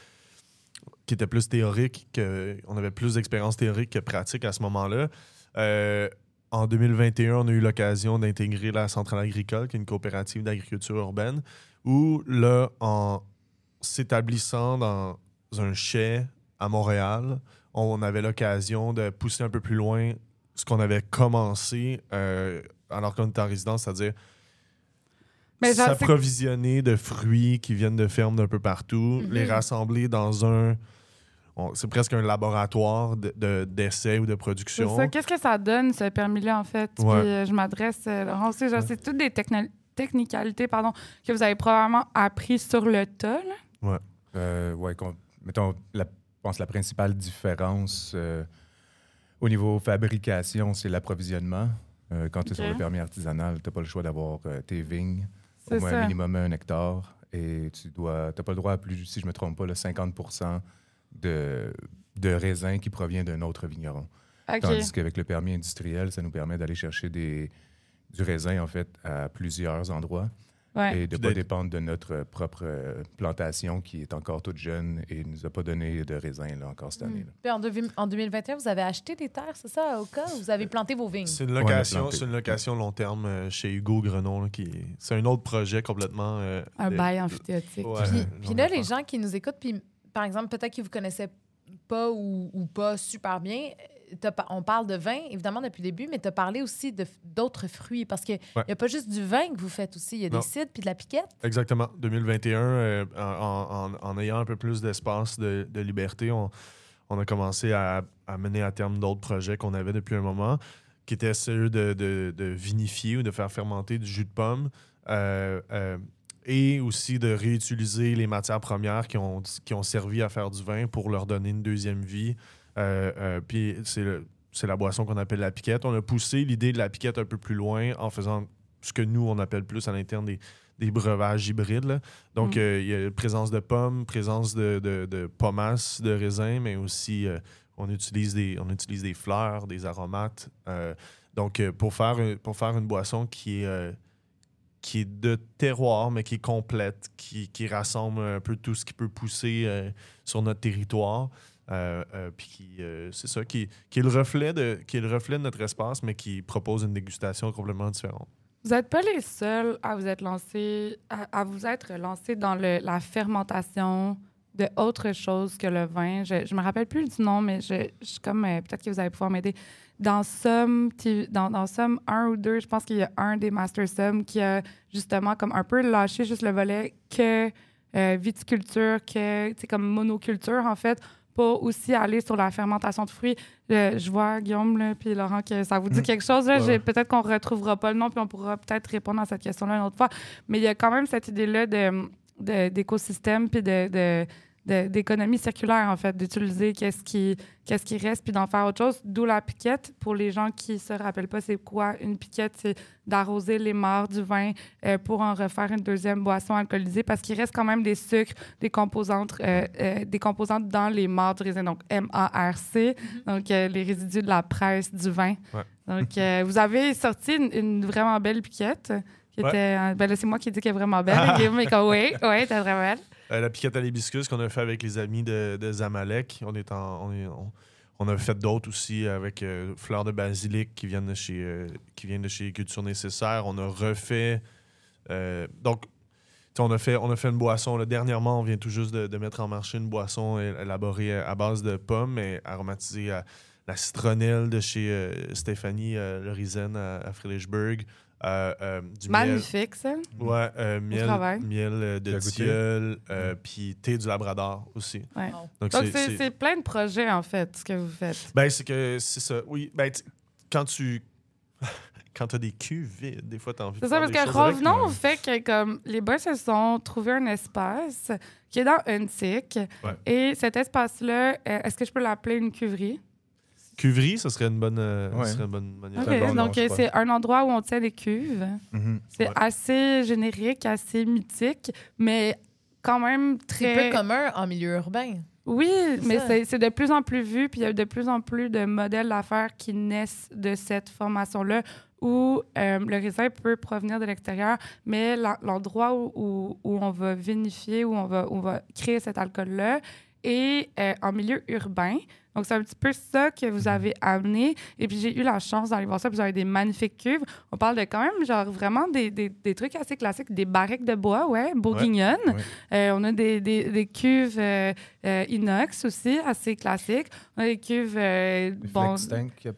Speaker 3: qui étaient plus théoriques, que, on avait plus d'expérience théorique que pratique à ce moment-là. Euh, en 2021, on a eu l'occasion d'intégrer la Centrale agricole, qui est une coopérative d'agriculture urbaine, où là, en s'établissant dans un chai à Montréal, on avait l'occasion de pousser un peu plus loin ce qu'on avait commencé euh, alors qu'on était en résidence, c'est-à-dire s'approvisionner de fruits qui viennent de fermes d'un peu partout,
Speaker 1: Mhm.
Speaker 3: les rassembler dans un... C'est presque un laboratoire de- de- d'essai ou de production.
Speaker 2: Qu'est-ce que ça donne, ce permis-là, en fait?
Speaker 3: Ouais.
Speaker 2: Puis, euh, je m'adresse, euh, Laurent
Speaker 3: Ouais.
Speaker 2: c'est toutes des technicalités pardon, que vous avez probablement appris sur le tas. Là.
Speaker 5: Euh, ouais, qu'on- mettons, la, je pense que la principale différence euh, au niveau fabrication, c'est l'approvisionnement. Euh, quand tu es sur le permis artisanal, tu n'as pas le choix d'avoir euh, tes vignes, au moins
Speaker 2: ça.
Speaker 5: un minimum un hectare. Et tu dois, n'as pas le droit à plus, si je ne me trompe pas, le 50 de, de raisin qui provient d'un autre vigneron. Tandis qu'avec le permis industriel, ça nous permet d'aller chercher des, du raisin, en fait, à plusieurs endroits
Speaker 2: Ouais.
Speaker 5: et de ne pas dépendre de notre propre euh, plantation qui est encore toute jeune et ne nous a pas donné de raisin là, encore cette année. là.
Speaker 1: Puis en, devi- en 2021, vous avez acheté des terres, c'est ça, au cas? Vous avez planté vos vignes?
Speaker 3: C'est une location, c'est une location long terme euh, chez Hugo Grenon. là, qui est- C'est un autre projet complètement. euh,
Speaker 2: Un
Speaker 3: de-
Speaker 2: bail amphithéotique.
Speaker 3: Ouais,
Speaker 1: Puis, là, les gens qui nous écoutent, puis par exemple, peut-être qu'ils vous connaissaient pas ou, ou pas super bien, euh, on parle de vin, évidemment, depuis le début, mais tu as parlé aussi d'autres fruits, parce qu'il n'y
Speaker 3: Ouais.
Speaker 1: a pas juste du vin que vous faites aussi, il y a
Speaker 3: Non.
Speaker 1: des cidres puis de la piquette.
Speaker 3: Exactement. 2021, euh, en, en- en- en ayant un peu plus d'espace de, de liberté, on, on a commencé à, à mener à terme d'autres projets qu'on avait depuis un moment, qui étaient ceux de, de- de vinifier ou de faire fermenter du jus de pomme. euh, euh, et aussi de réutiliser les matières premières qui ont, qui ont servi à faire du vin pour leur donner une deuxième vie. Euh, euh, puis c'est la boisson qu'on appelle la piquette. On a poussé l'idée de la piquette un peu plus loin en faisant ce que nous, on appelle plus à l'interne des, des breuvages hybrides. là. Donc,
Speaker 2: Mm.
Speaker 3: euh, il y a présence de pommes, présence de, de, de de raisins, mais aussi euh, on, utilise des, on utilise des fleurs, des aromates. Euh, donc, pour, faire, pour faire une boisson qui est, qui est de terroir, mais qui est complète, qui, qui rassemble un peu tout ce qui peut pousser sur notre territoire. Euh, euh, puis qui, euh, c'est ça, qui, qui est le reflet de, qui le reflet de notre espace, mais qui propose une dégustation complètement différente.
Speaker 2: Vous n'êtes pas les seuls à vous être lancés, à, vous être lancés dans la fermentation de autre chose que le vin. Je, je me rappelle plus du nom, mais je, je comme peut-être que vous allez pouvoir m'aider. Dans Somme, dans, dans Somme 1 ou 2, je pense qu'il y a un des Master Somme qui a justement comme un peu lâché juste le volet que euh, viticulture, que sais, comme monoculture en fait, pour aussi aller sur la fermentation de fruits. Euh, je vois Guillaume puis Laurent que ça vous dit
Speaker 3: Mhm.
Speaker 2: quelque chose. Là.
Speaker 3: Ouais.
Speaker 2: Peut-être qu'on retrouvera pas le nom puis on pourra peut-être répondre à cette question-là une autre fois. Mais il y a quand même cette idée-là de, de- d'écosystème puis de- d'économie circulaire, en fait, d'utiliser qu'est-ce qui, qu'est-ce qui reste puis d'en faire autre chose. D'où la piquette. Pour les gens qui se rappellent pas, c'est quoi une piquette? C'est d'arroser les mares du vin euh, pour en refaire une deuxième boisson alcoolisée parce qu'il reste quand même des sucres, des composantes, euh, euh, des composantes dans les mares du raisin, donc M-A-R-C, donc euh, les résidus de la presse du vin.
Speaker 3: Ouais.
Speaker 2: Donc, euh, vous avez sorti une, une vraiment belle piquette. Qui
Speaker 3: Ouais.
Speaker 2: était, ben là, c'est moi qui dis qu'elle est vraiment belle. Comme, oui, oui, t'es très belle.
Speaker 3: Euh, la piquette à l'hibiscus qu'on a fait avec les amis de, Zamalek. On, est en, a fait d'autres aussi avec euh, fleurs de basilic qui viennent de chez, euh, qui viennent de chez Culture Nécessaire. On a refait. donc, on a, fait, on a fait une boisson. dernièrement, on vient tout juste de, mettre en marché une boisson élaborée à base de pommes, mais aromatisée à la citronnelle de chez Stéphanie Lorizen à, à. Euh, euh, du miel.
Speaker 2: Magnifique, ça.
Speaker 3: Ouais, euh, miel, miel euh, de tilleul, euh, puis thé du Labrador aussi.
Speaker 2: Ouais.
Speaker 3: Donc, c'est-
Speaker 2: plein de projets, en fait, ce que vous faites.
Speaker 3: Ben, c'est que c'est ça. Oui, ben, tu- quand tu. quand t'as des cuves vides, des fois, t'as envie de
Speaker 2: C'est ça, parce que revenons
Speaker 3: mais-
Speaker 2: au fait que comme les boys se sont trouvé un espace qui est dans Untic.
Speaker 3: Ouais.
Speaker 2: Et cet espace-là, est-ce que je peux l'appeler une cuverie?
Speaker 3: Cuverie, ça serait une bonne, euh,
Speaker 5: Ouais.
Speaker 3: ça serait une bonne manière.
Speaker 5: Bon
Speaker 2: donc c'est un endroit où on tient des cuves.
Speaker 5: Mhm.
Speaker 2: C'est
Speaker 3: Ouais.
Speaker 2: assez générique, assez mythique, mais quand même
Speaker 1: C'est
Speaker 2: très...
Speaker 1: peu commun en milieu urbain.
Speaker 2: Oui, mais c'est c'est de plus en plus vu, puis il y a de plus en plus de modèles d'affaires qui naissent de cette formation-là, où euh, le raisin peut provenir de l'extérieur, mais l'en- l'endroit où, où, où on va vinifier, où on va, où on va créer cet alcool-là, est euh, en milieu urbain. Donc, c'est un petit peu ça que vous avez amené. Et puis, j'ai eu la chance d'aller voir ça. puis Vous avez des magnifiques cuves. On parle de quand même, genre, vraiment des, des, des trucs assez classiques. Des barriques de bois, ouais, bourguignonnes.
Speaker 5: Ouais.
Speaker 2: Euh, on a des, des, des cuves euh, euh, inox aussi, assez classiques. On a des cuves, euh, bon...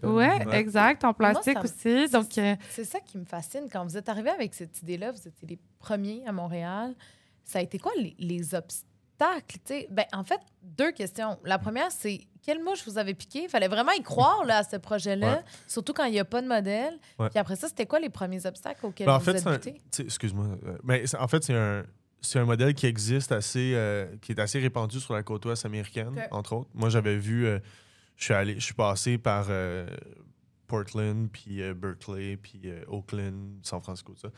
Speaker 2: Ouais,
Speaker 3: Ouais.
Speaker 2: exact, en plastique
Speaker 1: me-
Speaker 2: aussi. Donc, euh,
Speaker 1: C'est ça qui me fascine. Quand vous êtes arrivé avec cette idée-là, vous étiez les premiers à Montréal. Ça a été quoi les, les obstacles? Ben, en fait, deux questions. La première, c'est quelle mouche vous avez piqué? Il fallait vraiment y croire là, à ce projet-là,
Speaker 3: Ouais.
Speaker 1: surtout quand il n'y a pas de modèle.
Speaker 3: Ouais.
Speaker 1: Puis après ça, c'était quoi les premiers obstacles auxquels
Speaker 3: Ben, en
Speaker 1: vous
Speaker 3: fait,
Speaker 1: êtes
Speaker 3: sais, excuse-moi. euh, mais en fait, c'est un, modèle qui existe assez, euh, qui est assez répandu sur la côte ouest américaine, entre autres. Moi, j'avais vu, euh, je suis allé, je suis passé par euh, Portland, puis Berkeley, puis Oakland, San Francisco, ça.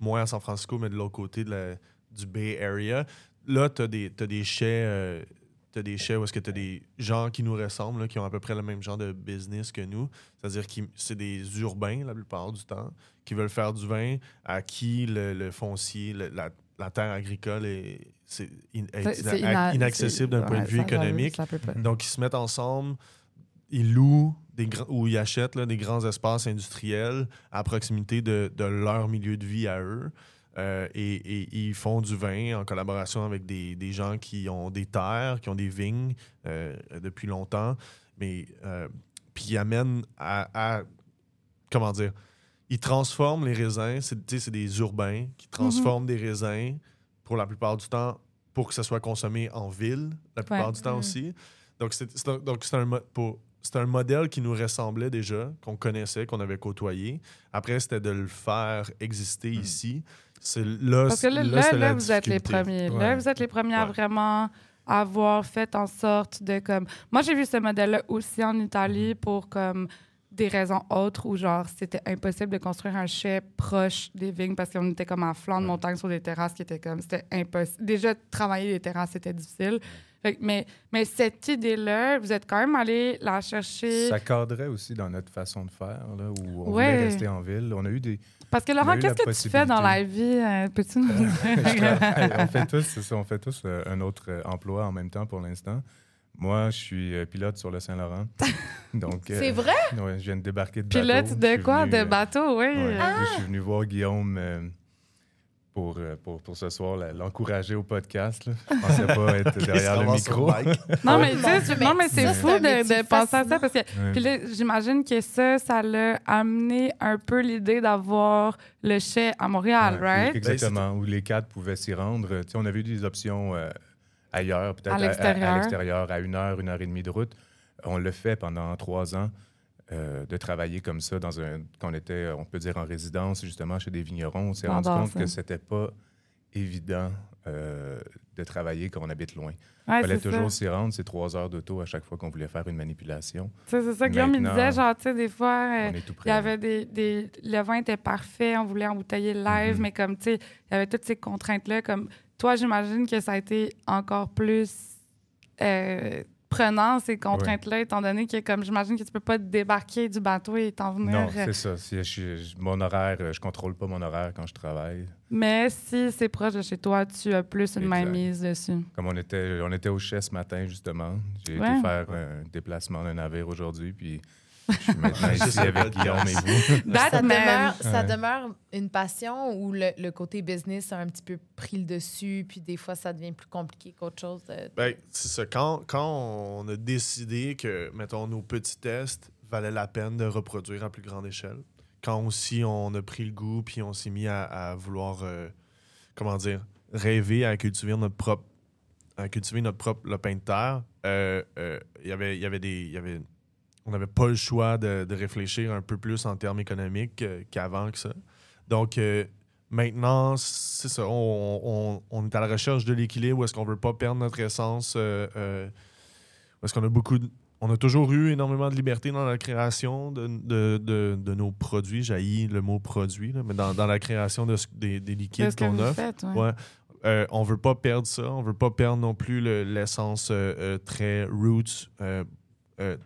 Speaker 3: Moins à San Francisco, mais de l'autre côté de la- du Bay Area. Là, tu as des, chais. euh, T'as des chais où est-ce que tu as des gens qui nous ressemblent, là, qui ont à peu près le même genre de business que nous. C'est-à-dire que c'est des urbains la plupart du temps qui veulent faire du vin, à qui le, le foncier, le- la, la terre agricole est, in- ina- inaccessible d'un point de vue
Speaker 2: ça,
Speaker 3: économique.
Speaker 2: Ça peut pas.
Speaker 3: Donc, ils se mettent ensemble, ils louent des grands, ou ils achètent là, des grands espaces industriels à proximité de, de leur milieu de vie à eux. Euh, et, et ils font du vin en collaboration avec des, des gens qui ont des terres, qui ont des vignes euh, depuis longtemps. Mais euh, puis ils amènent à, à- Comment dire Ils transforment les raisins. C'est tu sais, c'est des urbains qui transforment des raisins pour la plupart du temps pour que ça soit consommé en ville, la plupart
Speaker 2: Ouais.
Speaker 3: du temps
Speaker 1: Mhm.
Speaker 3: aussi. Donc, c'est c'est un, donc, c'est un, pour- c'est un modèle qui nous ressemblait déjà, qu'on connaissait, qu'on avait côtoyé. Après, c'était de le faire exister ici. C'est là,
Speaker 2: Parce que là,
Speaker 3: là,
Speaker 2: vous êtes les premiers. Là, vous êtes les premiers à vraiment avoir fait en sorte de comme. Moi, j'ai vu ce modèle-là aussi en Italie
Speaker 3: Mm-hmm.
Speaker 2: pour comme des raisons autres où genre c'était impossible de construire un chai proche des vignes parce qu'on était comme en flanc de montagne sur des terrasses qui étaient comme c'était impossible. Déjà travailler les terrasses c'était difficile. Fait mais, mais cette idée-là, vous êtes quand même allé la chercher.
Speaker 5: Ça cadrait aussi dans notre façon de faire, là, où on
Speaker 2: Ouais.
Speaker 5: voulait rester en ville. On a eu des.
Speaker 2: Parce que Laurent, qu'est-ce
Speaker 5: la
Speaker 2: que tu fais dans la vie? Euh, Peux-tu nous
Speaker 5: on fait tous, ça, on fait tous euh, un autre euh, emploi en même temps pour l'instant. Moi, je suis euh, pilote sur le Saint-Laurent. Donc, euh,
Speaker 1: C'est vrai?
Speaker 5: ouais, je viens de débarquer de bateau.
Speaker 2: Pilote de quoi?
Speaker 5: venu,
Speaker 2: de bateau, oui.
Speaker 5: ouais, Je suis venu voir Guillaume euh, pour, euh, pour, pour ce soir, l'encourager au podcast. là. Je pensais pas être derrière le micro.
Speaker 2: Non, mais, non,
Speaker 1: mais
Speaker 2: c'est fou de, de penser à ça parce que. Puis là, j'imagine que ça, ça l'a amené un peu l'idée d'avoir le chai à Montréal,
Speaker 5: Ouais,
Speaker 2: right?
Speaker 5: Exactement, où les quatre pouvaient s'y rendre. Tu sais, on avait eu des options euh, ailleurs, peut-être
Speaker 2: À
Speaker 5: à,
Speaker 2: l'extérieur.
Speaker 5: à une heure, une heure et demie de route. On l'a fait pendant trois ans, euh, de travailler comme ça, dans un, quand on était, on peut dire, en résidence, justement, chez des vignerons. On s'est rendu compte
Speaker 2: ça.
Speaker 5: que c'était pas évident euh, de travailler quand on habite loin. Il
Speaker 2: Ouais,
Speaker 5: fallait toujours s'y rendre, c'est trois heures d'auto à chaque fois qu'on voulait faire une manipulation.
Speaker 2: C'est ça, Guillaume me
Speaker 5: Maintenant,
Speaker 2: disait, genre, tu sais, des fois, euh, il y avait des, des... Le vin était parfait, on voulait embouteiller le live,
Speaker 5: Mhm.
Speaker 2: mais comme, tu sais, il y avait toutes ces contraintes-là. Comme, toi, j'imagine que ça a été encore plus prenant, ces contraintes-là, étant donné que, comme, j'imagine que tu peux pas débarquer du bateau et t'en venir...
Speaker 5: Non,
Speaker 2: euh,
Speaker 5: c'est ça. Si je, mon horaire, euh, je contrôle pas mon horaire quand je travaille.
Speaker 2: Mais si c'est proche de chez toi, tu as plus une mainmise dessus.
Speaker 5: Comme on était, on était au chais ce matin, justement. J'ai
Speaker 2: Ouais.
Speaker 5: été faire un déplacement d'un navire aujourd'hui, puis je suis maintenant ici avec Guillaume et vous.
Speaker 2: That
Speaker 1: ça, demeure, ça demeure une passion où le, le côté business a un petit peu pris le dessus, puis des fois, ça devient plus compliqué qu'autre chose. de-
Speaker 3: Ben, c'est ça. Quand, quand on a décidé que, mettons, nos petits tests valaient la peine de reproduire à plus grande échelle, quand aussi on a pris le goût, puis on s'est mis à, à vouloir, euh, comment dire, rêver à cultiver notre propre, à cultiver notre propre lopin de terre, euh, euh, il y avait- il y avait des. il y avait, on n'avait pas le choix de, de réfléchir un peu plus en termes économiques euh, qu'avant que ça. Donc, euh, maintenant, c'est ça. On, on- on est à la recherche de l'équilibre est-ce qu'on veut pas perdre notre essence. euh, est-ce qu'on a beaucoup. de- on a toujours eu énormément de liberté dans la création de, de- de- nos produits. J'haïs le mot produit, là, mais dans, dans la création des, des liquides qu'on
Speaker 2: vous
Speaker 3: offre.
Speaker 2: faites, ouais.
Speaker 3: Ouais. Euh, on veut pas perdre ça. On veut pas perdre non plus le- l'essence euh, euh, très roots,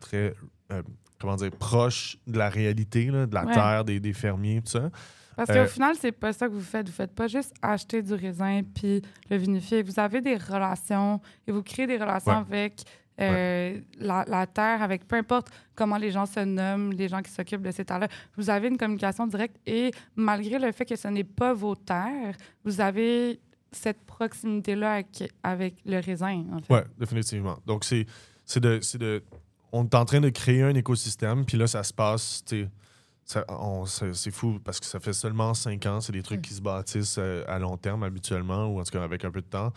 Speaker 3: très euh, comment dire proche de la réalité, là, de la
Speaker 2: Ouais.
Speaker 3: terre, des, des fermiers, tout ça.
Speaker 2: Parce
Speaker 3: Euh,
Speaker 2: qu'au final, c'est pas ça que vous faites. Vous faites pas juste acheter du raisin puis le vinifier. Vous avez des relations et vous créez des relations
Speaker 3: Ouais.
Speaker 2: avec euh, la, la terre, avec peu importe comment les gens se nomment, les gens qui s'occupent de ces terres-là. Vous avez une communication directe et malgré le fait que ce n'est pas vos terres, vous avez cette proximité-là avec, avec le raisin, en fait.
Speaker 3: Ouais, définitivement. Donc, c'est de, c'est de. On est en train de créer un écosystème, puis là, ça se passe. tu C'est fou parce que ça fait seulement cinq ans. C'est des trucs qui se bâtissent euh, à long terme habituellement, ou en tout cas avec un peu de temps.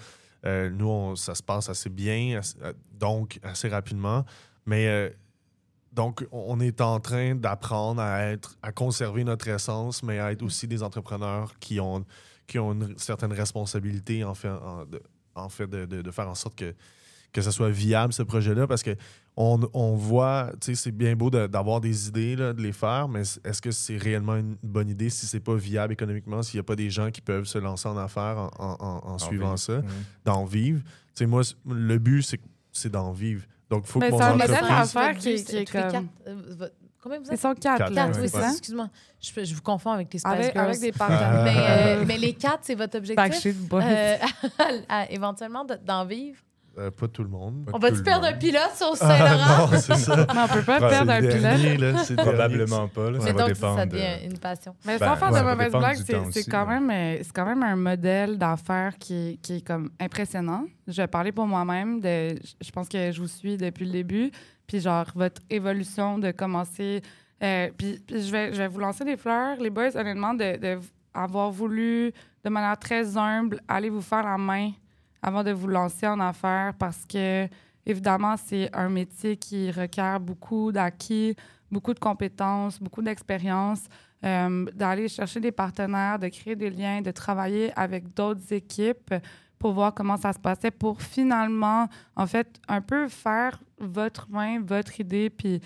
Speaker 3: Euh, nous, on- ça se passe assez bien, assez- euh, donc assez rapidement. Mais euh, donc, on est en train d'apprendre à être, à conserver notre essence, mais à être aussi des entrepreneurs qui ont, qui ont une certaine responsabilité en fait, en, de, en fait de, de- de faire en sorte que, que ça soit viable, ce projet-là, parce que on, on voit, tu sais, c'est bien beau de- d'avoir des idées, là, de les faire, mais est-ce que c'est réellement une bonne idée si c'est pas viable économiquement, s'il n'y a pas des gens qui peuvent se lancer en affaires en, en- en- en suivant
Speaker 5: vivre.
Speaker 3: ça,
Speaker 5: Mhm.
Speaker 3: d'en vivre? Tu sais, moi, le but, c'est c'est d'en vivre. Donc, il faut
Speaker 2: Mais
Speaker 3: que mon
Speaker 2: c'est
Speaker 3: entreprise...
Speaker 2: d'affaires
Speaker 1: votre
Speaker 2: qui- qui
Speaker 1: c'est
Speaker 2: est comme-
Speaker 1: quatre, euh, Combien vous
Speaker 2: Ils
Speaker 1: êtes?
Speaker 2: sont quatre,
Speaker 3: Quatre,
Speaker 2: là.
Speaker 1: Quatre, oui,
Speaker 2: c'est
Speaker 1: c'est
Speaker 2: ça?
Speaker 1: Excuse-moi, je, je vous confonds avec les Spice
Speaker 2: Avec,
Speaker 1: Girls.
Speaker 2: avec des partenaires.
Speaker 1: mais, euh, mais les quatre, c'est votre objectif? Euh, à- éventuellement de- d'en vivre?
Speaker 3: Euh, pas tout le monde.
Speaker 1: On
Speaker 5: tout
Speaker 1: va-tu
Speaker 5: le
Speaker 1: perdre un pilote sur
Speaker 3: Ah,
Speaker 1: Saint-Laurent?
Speaker 3: non, c'est ça.
Speaker 2: Non, on peut pas perdre un pilote.
Speaker 3: là, c'est.
Speaker 5: Probablement pas. là, ça va dépendre.
Speaker 1: ça
Speaker 5: de-
Speaker 1: devient une passion.
Speaker 2: Mais
Speaker 5: Ben,
Speaker 2: sans faire
Speaker 5: ouais,
Speaker 2: de
Speaker 5: va
Speaker 2: blagues,
Speaker 5: du
Speaker 2: c'est quand, même, euh, c'est quand même un modèle d'affaires qui, est- qui est comme impressionnant. Je vais parler pour moi-même. de- Je pense que je vous suis depuis le début. Puis genre, votre évolution de commencer... euh, puis puis je, vais, je vais vous lancer des fleurs, les boys, honnêtement, de, de avoir voulu, de manière très humble, aller vous faire la main avant de vous lancer en affaires parce que, évidemment, c'est un métier qui requiert beaucoup d'acquis, beaucoup de compétences, beaucoup d'expérience, euh, d'aller chercher des partenaires, de créer des liens, de travailler avec d'autres équipes pour voir comment ça se passait, pour finalement, en fait, un peu faire votre main, votre idée, puis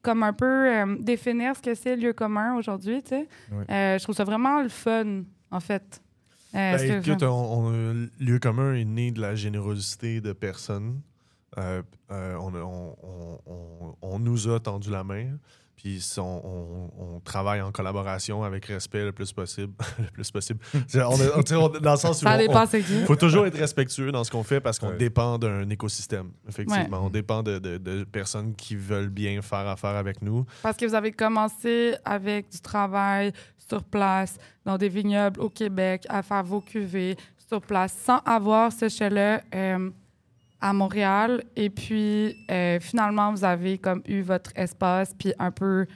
Speaker 2: comme un peu euh, définir ce que c'est le lieu commun aujourd'hui, tu sais.
Speaker 5: Oui.
Speaker 2: Euh, je trouve ça vraiment le fun, en fait. Euh,
Speaker 3: Ben, écoute, on, on- lieu commun est né de la générosité de personnes. Euh, euh, on nous a tendu la main. Puis on, on- on travaille en collaboration avec respect le plus possible. le plus possible. On dans le sens où
Speaker 2: ça
Speaker 3: on-
Speaker 2: dépend c'est qui.
Speaker 3: il faut toujours être respectueux dans ce qu'on fait parce qu'on
Speaker 5: Ouais.
Speaker 3: dépend d'un écosystème. Effectivement,
Speaker 2: Ouais.
Speaker 3: on dépend de, de- de personnes qui veulent bien faire affaire avec nous.
Speaker 2: Parce que vous avez commencé avec du travail sur place, dans des vignobles au Québec, à faire vos cuvées sur place, sans avoir ce euh, à Montréal. Et puis, euh, finalement, vous avez comme eu votre espace, puis un peu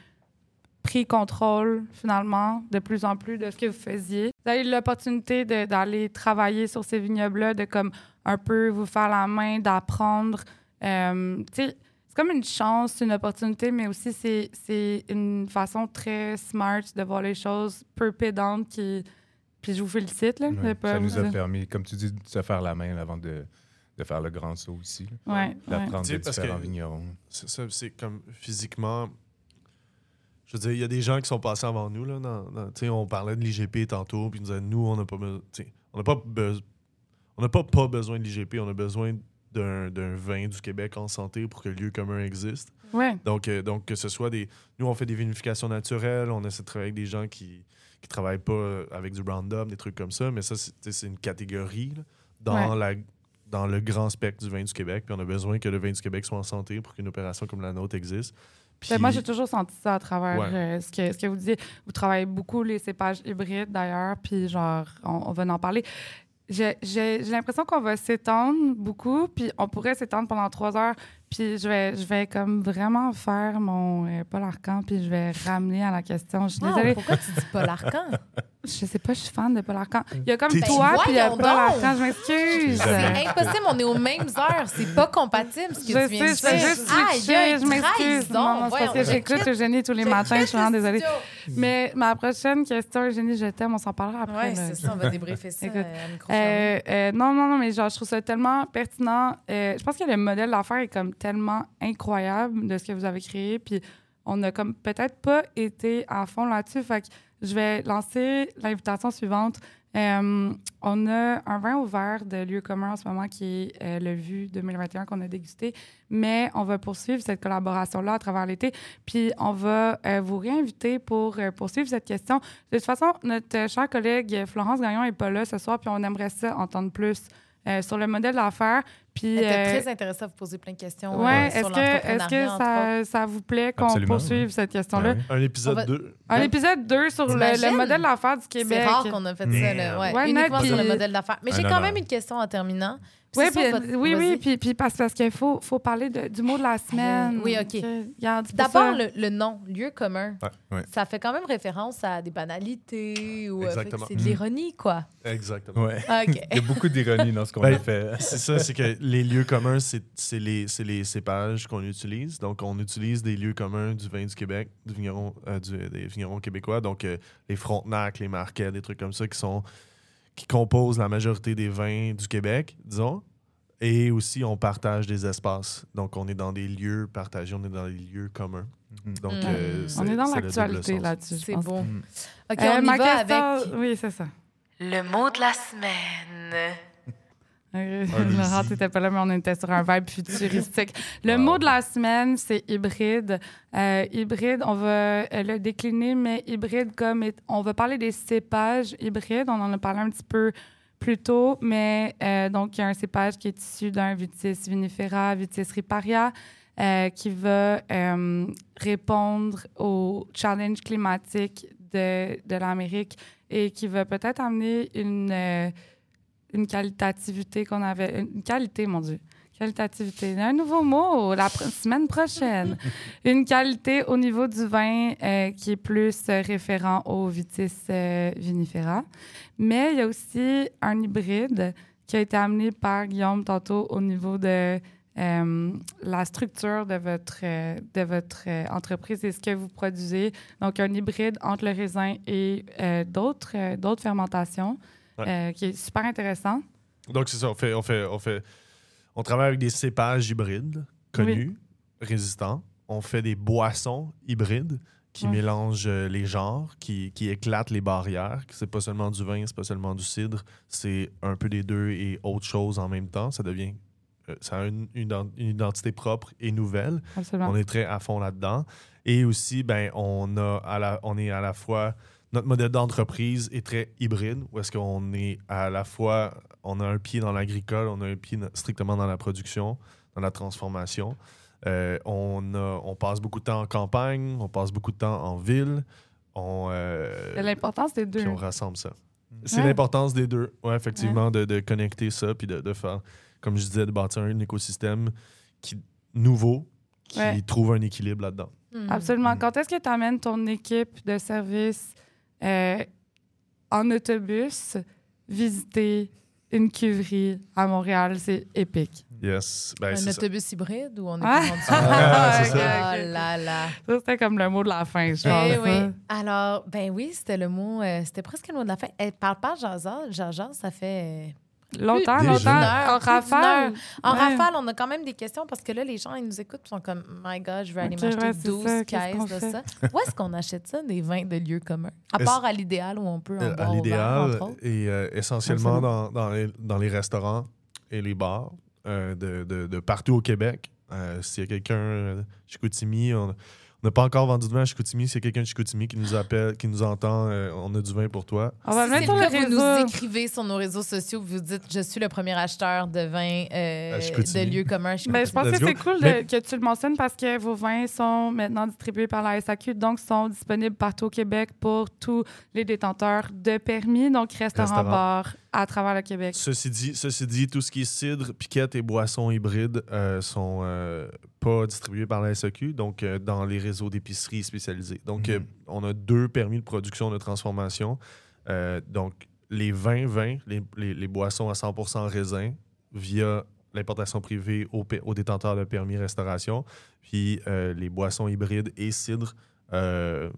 Speaker 2: pris contrôle, finalement, de plus en plus de ce que vous faisiez. Vous avez eu l'opportunité d'aller travailler sur ces vignobles-là, de comme un peu vous faire la main, d'apprendre. Euh, c'est comme une chance, une opportunité, mais aussi c'est, une façon très smart de voir les choses, peu pédante, qui... Puis je vous félicite, là.
Speaker 5: ça nous a permis, comme tu dis, de se faire la main avant de, de faire le grand saut aussi.
Speaker 2: Ouais.
Speaker 5: D'apprendre des
Speaker 3: parce
Speaker 5: différents
Speaker 3: que-
Speaker 5: vignerons.
Speaker 3: C'est comme physiquement. Je veux dire, il y a des gens qui sont passés avant nous. Là, dans- dans- on parlait de l'IGP tantôt, puis ils nous disaient, nous, on n'a pas, besoin- on n'a pas, beso- on n'a pas, pas besoin de l'IGP, on a besoin d'un vin du Québec en santé pour que le lieu commun existe.
Speaker 2: Ouais.
Speaker 3: Donc, euh, donc, que ce soit des. Nous, on fait des vinifications naturelles, on essaie de travailler avec des gens qui ne travaillent pas avec du Roundup, des trucs comme ça, mais ça, c'est une catégorie là, dans, la, dans le grand spectre du vin du Québec. Puis on a besoin que le vin du Québec soit en santé pour qu'une opération comme la nôtre existe. Puis,
Speaker 2: Ben, moi, j'ai toujours senti ça à travers
Speaker 3: Ouais.
Speaker 2: euh, ce, que, ce que vous disiez. Vous travaillez beaucoup les cépages hybrides, d'ailleurs, puis genre, on, on va en parler. J'ai l'impression qu'on va s'étendre beaucoup, puis on pourrait s'étendre pendant trois heures, puis je vais, je vais comme vraiment faire mon euh, Paul Arcan, puis je vais ramener à la question. Je suis
Speaker 1: Wow,
Speaker 2: désolée,
Speaker 1: pourquoi tu dis Paul Arcan?
Speaker 2: je sais pas, je suis fan de Paul Arcan. Il y a comme toi, puis il y a
Speaker 1: voyons
Speaker 2: Paul
Speaker 1: donc!
Speaker 2: Arcan, je m'excuse.
Speaker 1: C'est impossible, on est aux mêmes heures. C'est pas compatible ce que
Speaker 2: Je
Speaker 1: tu viens
Speaker 2: sais,
Speaker 1: de
Speaker 2: je juste je m'excuse. Non, non, c'est parce que j'écoute Eugénie tous les matins, je suis vraiment
Speaker 1: le
Speaker 2: désolée. Mais ma prochaine question, Eugénie, je t'aime, on s'en parlera après.
Speaker 1: Ouais,
Speaker 2: là.
Speaker 1: c'est ça, on va débriefer ça
Speaker 2: Écoute,
Speaker 1: euh.
Speaker 2: Euh, euh, non, non, non, mais genre, je trouve ça tellement pertinent. Je pense que le modèle d'affaires est comme tellement incroyable de ce que vous avez créé. Puis on n'a comme peut-être pas été à fond là-dessus. Fait que je vais lancer l'invitation suivante. Euh, on a un vin ouvert de lieu commun en ce moment qui est euh, le Vu 2021 qu'on a dégusté, mais on va poursuivre cette collaboration-là à travers l'été. Puis on va euh, vous réinviter pour poursuivre cette question. De toute façon, notre chère collègue Florence Gagnon n'est pas là ce soir, puis on aimerait ça entendre plus sur le modèle d'affaires. Puis,
Speaker 1: Elle était
Speaker 2: euh,
Speaker 1: très intéressée à vous poser plein de questions.
Speaker 2: ouais,
Speaker 1: euh, sur
Speaker 2: est-ce que, est-ce que ça, ça vous plaît qu'on poursuive cette question-là?
Speaker 5: Ben oui.
Speaker 3: Un épisode
Speaker 1: va-
Speaker 3: 2.
Speaker 2: Un épisode 2 sur le, le modèle d'affaires du Québec.
Speaker 1: C'est rare qu'on a fait ça, là. Ouais,
Speaker 2: Ouais,
Speaker 1: uniquement sur le modèle d'affaires. Mais
Speaker 5: Un
Speaker 1: j'ai quand même une question en terminant.
Speaker 2: Oui,
Speaker 1: C'est ça,
Speaker 2: puis,
Speaker 1: votre-
Speaker 2: oui, oui, puis, puis parce, parce qu'il faut, faut parler de- du mot de la semaine.
Speaker 1: Oui, OK. D'abord, le, le nom, lieu commun.
Speaker 5: Ouais.
Speaker 1: Ça fait quand même référence à des banalités ou euh, c'est de l'ironie, quoi.
Speaker 3: Exactement.
Speaker 5: Ouais.
Speaker 1: Ah.
Speaker 5: Il y a beaucoup d'ironie dans ce qu'on
Speaker 3: Ben,
Speaker 5: a fait.
Speaker 3: C'est ça, c'est que les lieux communs, c'est c'est les, c'est les cépages qu'on utilise. Donc, on utilise des lieux communs du vin du Québec, du vigneron, euh, du- des vignerons québécois. Donc, euh, les Frontenac, les Marquets, des trucs comme ça qui sont qui composent la majorité des vins du Québec, disons. Et aussi, on partage des espaces. Donc, on est dans des lieux partagés, on est dans des lieux communs.
Speaker 5: Mhm.
Speaker 3: Donc,
Speaker 1: Mm.
Speaker 3: euh,
Speaker 2: On est dans l'actualité là-dessus.
Speaker 1: C'est
Speaker 2: pense.
Speaker 1: beau.
Speaker 5: Mm.
Speaker 1: OK,
Speaker 2: Euh,
Speaker 1: on y
Speaker 2: ma
Speaker 1: va
Speaker 2: question-
Speaker 1: avec
Speaker 2: Oui, c'est ça.
Speaker 1: le mot de la semaine.
Speaker 2: Laurent, t'étais pas là, mais on était sur un vibe futuristique. Le
Speaker 5: Wow.
Speaker 2: mot de la semaine, c'est hybride. Euh, hybride, on va euh, le décliner, mais hybride comme... On va parler des cépages hybrides. On en a parlé un petit peu plus tôt, mais euh, donc, il y a un cépage qui est issu d'un vitis vinifera, vitis riparia, euh, qui va répondre aux challenges climatiques de, de l'Amérique et qui va peut-être amener une... une qualitativité qu'on avait. Une qualité, mon Dieu. Qualitativité. Un nouveau mot la semaine prochaine. une qualité au niveau du vin euh, qui est plus euh, référent au vitis euh, vinifera. Mais il y a aussi un hybride qui a été amené par Guillaume tantôt au niveau de euh, la structure de votre, de votre entreprise et ce que vous produisez. Donc, un hybride entre le raisin et d'autres d'autres fermentations.
Speaker 3: Ouais.
Speaker 2: euh, qui est super intéressant.
Speaker 3: Donc, c'est ça. On, fait, on, fait, on, fait, on travaille avec des cépages hybrides, connus, résistants. On fait des boissons hybrides qui
Speaker 2: Ouais.
Speaker 3: mélange euh, les genres, qui, qui éclate les barrières. C'est pas seulement du vin, c'est pas seulement du cidre, c'est un peu des deux et autre chose en même temps. Ça devient. euh, ça a une, une ident- une identité propre et nouvelle.
Speaker 2: Absolument.
Speaker 3: On est très à fond là-dedans. Et aussi, ben, on, a à la, on est à la fois. Notre modèle d'entreprise est très hybride, où est-ce qu'on est à la fois. On a un pied dans l'agricole, on a un pied strictement dans la production, dans la transformation. Euh, on, a- on passe beaucoup de temps en campagne, on passe beaucoup de temps en ville. On, euh,
Speaker 2: C'est l'importance des deux.
Speaker 3: puis on rassemble ça. C'est
Speaker 2: Ouais.
Speaker 3: l'importance des deux, ouais, effectivement, de, de connecter ça, puis de, de faire, comme je disais, de bâtir un écosystème qui, nouveau, qui
Speaker 2: Ouais.
Speaker 3: trouve un équilibre là-dedans.
Speaker 1: Hmm.
Speaker 2: Absolument. Quand est-ce que tu amènes ton équipe de service euh, en autobus visiter une cuverie à Montréal? C'est épique.
Speaker 3: Yes. Ben,
Speaker 1: Un
Speaker 3: ça.
Speaker 1: autobus hybride ou on est
Speaker 2: Ah!
Speaker 3: Ah, c'est ça.
Speaker 1: Oh là là.
Speaker 2: Ça, c'était comme le mot de la fin, je
Speaker 1: Eh
Speaker 2: pense.
Speaker 1: oui. Alors, ben oui, c'était le mot, euh, c'était presque le mot de la fin. Elle parle pas Jaja. Jaja, ça fait.
Speaker 2: Longtemps,
Speaker 3: Déjà.
Speaker 2: longtemps.
Speaker 1: Heure,
Speaker 2: En rafale.
Speaker 1: En
Speaker 2: Ouais.
Speaker 1: rafale, on a quand même des questions parce que là, les gens, ils nous écoutent ils sont comme, My God, je vais aller m'acheter
Speaker 2: ouais, c'est
Speaker 1: 12
Speaker 2: ça, qu'est-ce qu'on
Speaker 1: caisses de ça. Où est-ce qu'on achète ça, des vins de lieux communs? À part à l'idéal où on peut en
Speaker 3: Euh,
Speaker 1: boire
Speaker 3: à l'idéal
Speaker 1: entre autres.
Speaker 3: et euh, essentiellement dans, dans, les, dans les restaurants et les bars euh, de, de- de partout au Québec. Euh, S'il y a quelqu'un Chicoutimi, on on n'a pas encore vendu de vin à Chicoutimi. S'il y a quelqu'un de Chicoutimi qui nous appelle, qui nous entend, euh, on a du vin pour toi.
Speaker 2: On va
Speaker 1: si
Speaker 2: mettre
Speaker 1: le cas, vous nous écrivez sur nos réseaux sociaux, vous dites je suis le premier acheteur de vin euh, de lieux communs. à
Speaker 2: Ben, je pense
Speaker 3: Let's
Speaker 2: que c'est cool de-
Speaker 3: Mais-
Speaker 2: que tu le mentionnes parce que vos vins sont maintenant distribués par la SAQ, donc sont disponibles partout au Québec pour tous les détenteurs de permis, donc restaurants,
Speaker 3: Restaurants.
Speaker 2: bars à travers le Québec.
Speaker 3: Ceci dit, ceci dit, tout ce qui est cidre, piquette et boissons hybrides euh, sont euh, pas distribués par la SAQ, donc euh, dans les réseaux d'épicerie spécialisés. Donc,
Speaker 5: Mhm.
Speaker 3: euh, on a deux permis de production de transformation. Euh, donc, les vins, vins, les, les- les boissons à 100% raisin via l'importation privée aux, aux détenteurs de permis restauration, puis les boissons hybrides et cidre. euh,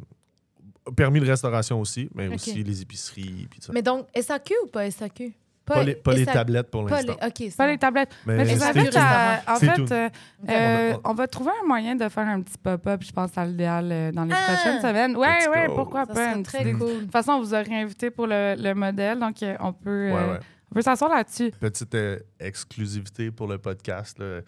Speaker 3: permis de restauration aussi, mais aussi les épiceries. Puis ça.
Speaker 1: Mais donc, SAQ ou pas SAQ?
Speaker 3: Pas les, pas les tablettes pour
Speaker 1: pas
Speaker 3: l'instant.
Speaker 1: les- OK, c'est
Speaker 2: Pas
Speaker 1: bon.
Speaker 2: les tablettes.
Speaker 3: Mais
Speaker 2: Mais je vous
Speaker 3: c'est-
Speaker 2: invite à. En fait, euh, euh,
Speaker 3: On a-
Speaker 2: va trouver un moyen de faire un petit pop-up, je pense, à l'idéal euh, dans les
Speaker 1: Ah!
Speaker 2: prochaines semaines. Ouais,
Speaker 3: go.
Speaker 2: pourquoi
Speaker 1: Ça
Speaker 2: pas. une
Speaker 1: très
Speaker 2: petite- De
Speaker 1: cool.
Speaker 2: toute façon, on vous aurait invité pour le, le modèle, donc on peut, euh,
Speaker 3: Ouais, ouais.
Speaker 2: on peut s'asseoir là-dessus.
Speaker 3: Petite euh, exclusivité pour le podcast. là.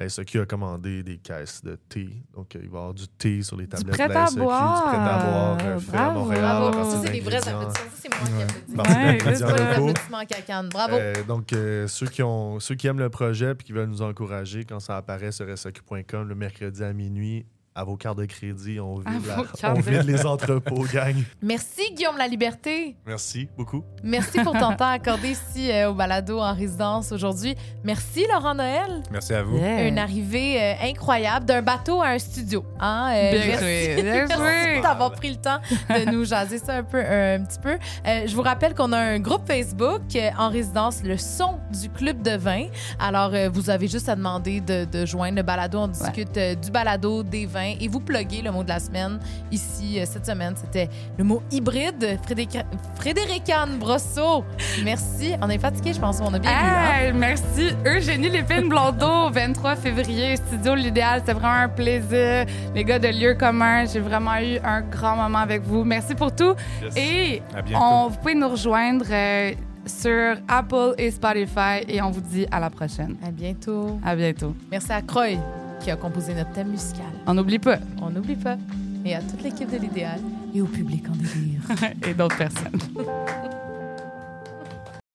Speaker 3: La SAQ a commandé des caisses de thé. Donc, euh, il va y avoir du thé sur les tablettes
Speaker 2: prêt
Speaker 3: de la
Speaker 2: boire.
Speaker 3: Du prêt à boire euh, fait à
Speaker 2: Bravo.
Speaker 3: Montréal.
Speaker 1: Ça, c'est des vrais applaudissements. Ça, c'est moi qui applaudis.
Speaker 2: Ouais,
Speaker 1: cacane. Bravo.
Speaker 3: Euh, donc, euh, ceux, qui ont, ceux qui aiment le projet et qui veulent nous encourager, quand ça apparaît sur SAQ.com le mercredi à minuit, à vos cartes de crédit, on vide, la- on vide les entrepôts, gang.
Speaker 1: Merci, Guillaume La Liberté.
Speaker 3: Merci beaucoup.
Speaker 1: Merci pour ton temps accordé ici euh, au balado en résidence aujourd'hui. Merci, Laurent Noël.
Speaker 5: Merci à vous.
Speaker 1: Une arrivée euh, incroyable d'un bateau à un studio. Hein? Euh,
Speaker 2: Bien
Speaker 1: merci.
Speaker 2: joué, bien
Speaker 1: Merci
Speaker 2: joué.
Speaker 1: d'avoir pris le temps de nous jaser ça un, peu, un petit peu. Euh, je vous rappelle qu'on a un groupe Facebook euh, en résidence, le son du club de vin. Alors, euh, vous avez juste à demander de, de joindre le balado. On discute euh, du balado, des vins et vous pluguez le mot de la semaine. Ici, euh, cette semaine, c'était le mot hybride. Frédéric, Frédéric Anne Brosseau. Merci. On est fatigué, je pense. On a bien hein?
Speaker 2: Hey, merci. Eugénie Lépine Blondeau, 23 février, Studio L'Idéal. C'était vraiment un plaisir. Les gars de Lieu commun, j'ai vraiment eu un grand moment avec vous. Merci pour tout.
Speaker 3: Yes.
Speaker 2: Et on, vous pouvez nous rejoindre euh, sur Apple et Spotify et on vous dit à la prochaine.
Speaker 1: À bientôt.
Speaker 2: À bientôt.
Speaker 1: Merci à Croy qui a composé notre thème musical.
Speaker 2: On n'oublie pas.
Speaker 1: On n'oublie pas. Et à toute l'équipe de l'idéal et au public en délire.
Speaker 2: et d'autres personnes.